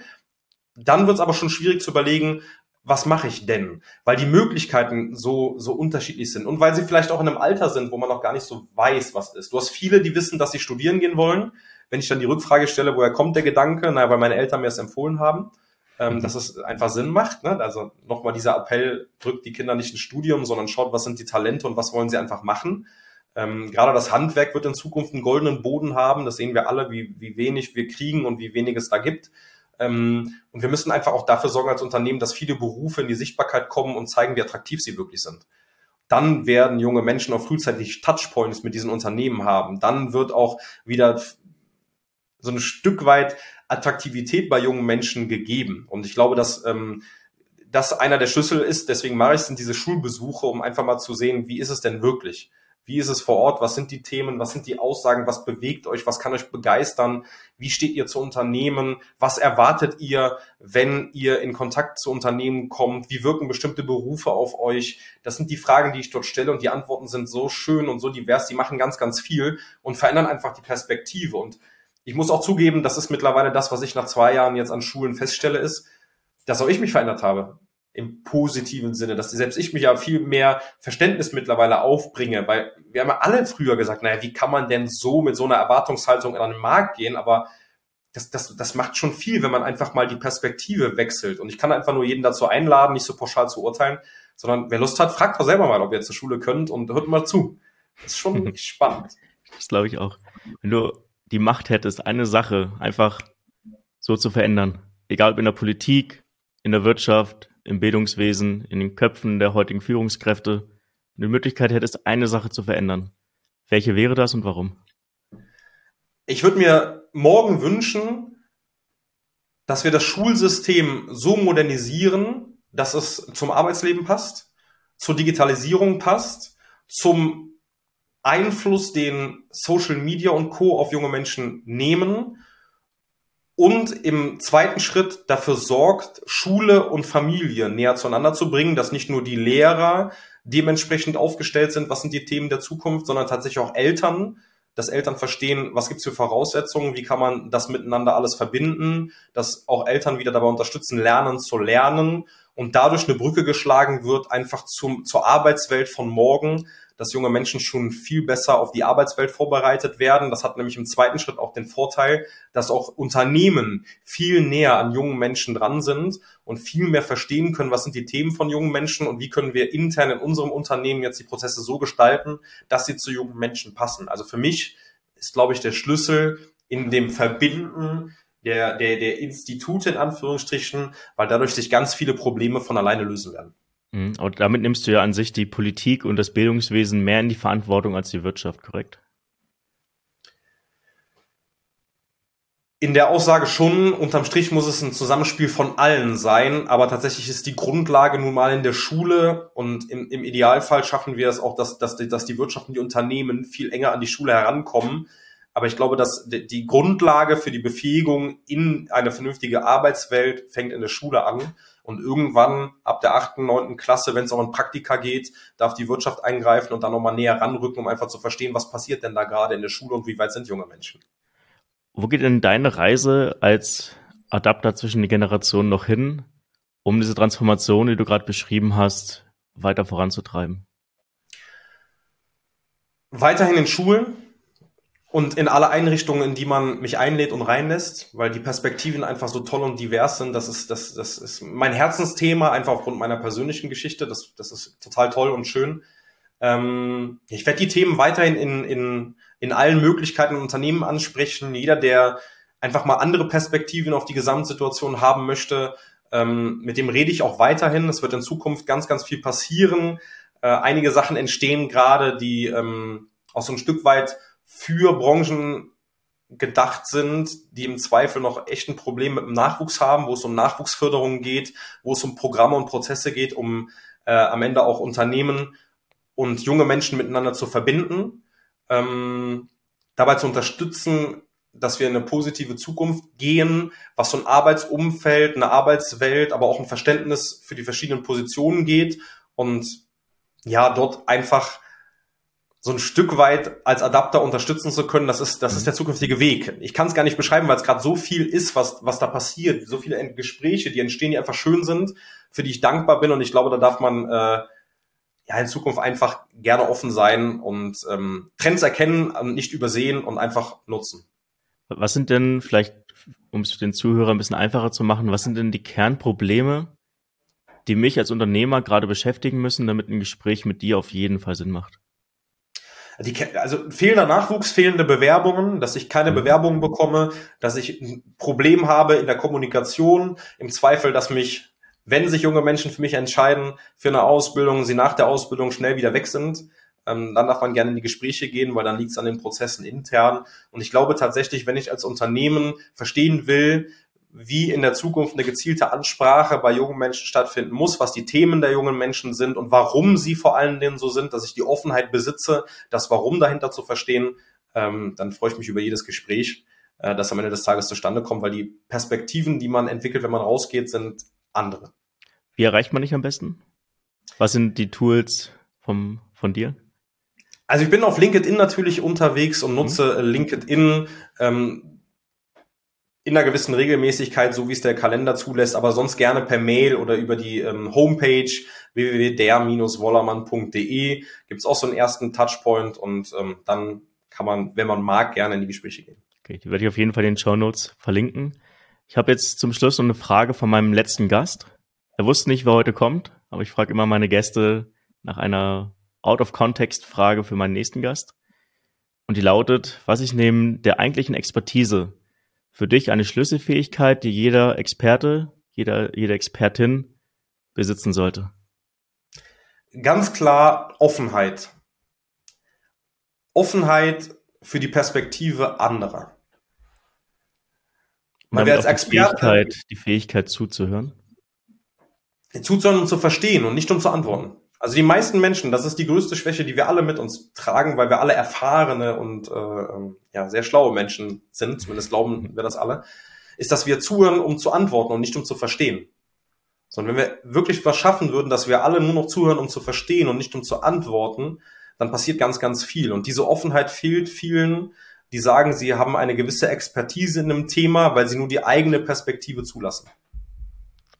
Dann wird es aber schon schwierig zu überlegen, was mache ich denn? Weil die Möglichkeiten so, so unterschiedlich sind und weil sie vielleicht auch in einem Alter sind, wo man noch gar nicht so weiß, was ist. Du hast viele, die wissen, dass sie studieren gehen wollen. Wenn ich dann die Rückfrage stelle, woher kommt der Gedanke? Naja, weil meine Eltern mir es empfohlen haben, ähm, mhm. dass es einfach Sinn macht. Ne? Also nochmal dieser Appell, drückt die Kinder nicht ins Studium, sondern schaut, was sind die Talente und was wollen sie einfach machen. Ähm, gerade das Handwerk wird in Zukunft einen goldenen Boden haben. Das sehen wir alle, wie, wie wenig wir kriegen und wie wenig es da gibt. Ähm, und wir müssen einfach auch dafür sorgen als Unternehmen, dass viele Berufe in die Sichtbarkeit kommen und zeigen, wie attraktiv sie wirklich sind. Dann werden junge Menschen auch frühzeitig Touchpoints mit diesen Unternehmen haben. Dann wird auch wieder so ein Stück weit Attraktivität bei jungen Menschen gegeben. Und ich glaube, dass ähm, das einer der Schlüssel ist. Deswegen mache ich es in diese Schulbesuche, um einfach mal zu sehen, wie ist es denn wirklich? Wie ist es vor Ort? Was sind die Themen? Was sind die Aussagen? Was bewegt euch? Was kann euch begeistern? Wie steht ihr zu Unternehmen? Was erwartet ihr, wenn ihr in Kontakt zu Unternehmen kommt? Wie wirken bestimmte Berufe auf euch? Das sind die Fragen, die ich dort stelle und die Antworten sind so schön und so divers. Die machen ganz, ganz viel und verändern einfach die Perspektive. Und ich muss auch zugeben, das ist mittlerweile das, was ich nach zwei Jahren jetzt an Schulen feststelle, ist, dass auch ich mich verändert habe im positiven Sinne, dass selbst ich mich ja viel mehr Verständnis mittlerweile aufbringe, weil wir haben ja alle früher gesagt, naja, wie kann man denn so mit so einer Erwartungshaltung an den Markt gehen, aber das, das, das macht schon viel, wenn man einfach mal die Perspektive wechselt. Und ich kann einfach nur jeden dazu einladen, nicht so pauschal zu urteilen, sondern wer Lust hat, fragt doch selber mal, ob ihr zur Schule könnt und hört mal zu. Das ist schon [LAUGHS] spannend. Das glaube ich auch. Wenn du die Macht hättest, eine Sache einfach so zu verändern, egal ob in der Politik, in der Wirtschaft, im Bildungswesen, in den Köpfen der heutigen Führungskräfte eine Möglichkeit hättest, eine Sache zu verändern. Welche wäre das und warum? Ich würde mir morgen wünschen, dass wir das Schulsystem so modernisieren, dass es zum Arbeitsleben passt, zur Digitalisierung passt, zum Einfluss, den Social Media und Co. auf junge Menschen nehmen und im zweiten Schritt dafür sorgt, Schule und Familie näher zueinander zu bringen, dass nicht nur die Lehrer dementsprechend aufgestellt sind, was sind die Themen der Zukunft, sondern tatsächlich auch Eltern, dass Eltern verstehen, was gibt's für Voraussetzungen, wie kann man das miteinander alles verbinden, dass auch Eltern wieder dabei unterstützen, lernen zu lernen und dadurch eine Brücke geschlagen wird, einfach zum, zur Arbeitswelt von morgen, dass junge Menschen schon viel besser auf die Arbeitswelt vorbereitet werden. Das hat nämlich im zweiten Schritt auch den Vorteil, dass auch Unternehmen viel näher an jungen Menschen dran sind und viel mehr verstehen können, was sind die Themen von jungen Menschen und wie können wir intern in unserem Unternehmen jetzt die Prozesse so gestalten, dass sie zu jungen Menschen passen. Also für mich ist, glaube ich, der Schlüssel in dem Verbinden der, der, der Institute in Anführungsstrichen, weil dadurch sich ganz viele Probleme von alleine lösen werden. Mhm. Und damit nimmst du ja an sich die Politik und das Bildungswesen mehr in die Verantwortung als die Wirtschaft, korrekt? In der Aussage schon, unterm Strich muss es ein Zusammenspiel von allen sein, aber tatsächlich ist die Grundlage nun mal in der Schule und im, im Idealfall schaffen wir es auch, dass, dass, dass die Wirtschaft und die Unternehmen viel enger an die Schule herankommen. Aber ich glaube, dass die Grundlage für die Befähigung in eine vernünftige Arbeitswelt fängt in der Schule an. Und irgendwann ab der achten, neunten Klasse, wenn es auch in Praktika geht, darf die Wirtschaft eingreifen und dann nochmal näher ranrücken, um einfach zu verstehen, was passiert denn da gerade in der Schule und wie weit sind junge Menschen. Wo geht denn deine Reise als Adapter zwischen den Generationen noch hin, um diese Transformation, die du gerade beschrieben hast, weiter voranzutreiben? Weiterhin in Schulen, und in alle Einrichtungen, in die man mich einlädt und reinlässt, weil die Perspektiven einfach so toll und divers sind. Das ist, das, das ist mein Herzensthema, einfach aufgrund meiner persönlichen Geschichte. Das, das ist total toll und schön. Ähm, ich werde die Themen weiterhin in, in, in allen Möglichkeiten und Unternehmen ansprechen. Jeder, der einfach mal andere Perspektiven auf die Gesamtsituation haben möchte, ähm, mit dem rede ich auch weiterhin. Es wird in Zukunft ganz, ganz viel passieren. Äh, einige Sachen entstehen gerade, die ähm, auch so ein Stück weit für Branchen gedacht sind, die im Zweifel noch echt ein Problem mit dem Nachwuchs haben, wo es um Nachwuchsförderung geht, wo es um Programme und Prozesse geht, um äh, am Ende auch Unternehmen und junge Menschen miteinander zu verbinden, ähm, dabei zu unterstützen, dass wir in eine positive Zukunft gehen, was so ein Arbeitsumfeld, eine Arbeitswelt, aber auch ein Verständnis für die verschiedenen Positionen geht und ja, dort einfach so ein Stück weit als Adapter unterstützen zu können, das ist, das ist mhm. der zukünftige Weg. Ich kann es gar nicht beschreiben, weil es gerade so viel ist, was, was da passiert, so viele Gespräche, die entstehen, die einfach schön sind, für die ich dankbar bin und ich glaube, da darf man äh, ja in Zukunft einfach gerne offen sein und ähm, Trends erkennen, nicht übersehen und einfach nutzen. Was sind denn vielleicht, um es den Zuhörer ein bisschen einfacher zu machen, was sind denn die Kernprobleme, die mich als Unternehmer gerade beschäftigen müssen, damit ein Gespräch mit dir auf jeden Fall Sinn macht? Die, also fehlender Nachwuchs, fehlende Bewerbungen, dass ich keine mhm. Bewerbungen bekomme, dass ich ein Problem habe in der Kommunikation, im Zweifel, dass mich, wenn sich junge Menschen für mich entscheiden für eine Ausbildung, sie nach der Ausbildung schnell wieder weg sind, ähm, dann darf man gerne in die Gespräche gehen, weil dann liegt es an den Prozessen intern. Und ich glaube tatsächlich, wenn ich als Unternehmen verstehen will, wie in der Zukunft eine gezielte Ansprache bei jungen Menschen stattfinden muss, was die Themen der jungen Menschen sind und warum sie vor allen Dingen so sind, dass ich die Offenheit besitze, das Warum dahinter zu verstehen, ähm, dann freue ich mich über jedes Gespräch, äh, das am Ende des Tages zustande kommt, weil die Perspektiven, die man entwickelt, wenn man rausgeht, sind andere. Wie erreicht man dich am besten? Was sind die Tools vom, von dir? Also ich bin auf LinkedIn natürlich unterwegs und nutze mhm. LinkedIn ähm, in einer gewissen Regelmäßigkeit, so wie es der Kalender zulässt, aber sonst gerne per Mail oder über die ähm, Homepage www.der-wollermann.de gibt's auch so einen ersten Touchpoint und ähm, dann kann man, wenn man mag, gerne in die Gespräche gehen. Okay, die werde ich auf jeden Fall in den Show Notes verlinken. Ich habe jetzt zum Schluss noch eine Frage von meinem letzten Gast. Er wusste nicht, wer heute kommt, aber ich frage immer meine Gäste nach einer Out-of-Context-Frage für meinen nächsten Gast. Und die lautet, was ich neben der eigentlichen Expertise für dich eine Schlüsselfähigkeit, die jeder Experte, jeder, jede Expertin besitzen sollte? Ganz klar Offenheit. Offenheit für die Perspektive anderer. Man wir als Experte, die Fähigkeit, die Fähigkeit zuzuhören. Zuzuhören und zu verstehen und nicht um zu antworten. Also die meisten Menschen, das ist die größte Schwäche, die wir alle mit uns tragen, weil wir alle erfahrene und äh, ähm, ja, sehr schlaue Menschen sind, zumindest glauben wir das alle, ist, dass wir zuhören, um zu antworten und nicht um zu verstehen. Sondern wenn wir wirklich was schaffen würden, dass wir alle nur noch zuhören, um zu verstehen und nicht um zu antworten, dann passiert ganz, ganz viel. Und diese Offenheit fehlt vielen, die sagen, sie haben eine gewisse Expertise in einem Thema, weil sie nur die eigene Perspektive zulassen.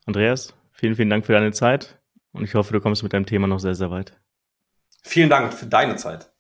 Andreas, vielen, vielen Dank für deine Zeit und ich hoffe, du kommst mit deinem Thema noch sehr, sehr weit. Vielen Dank für deine Zeit.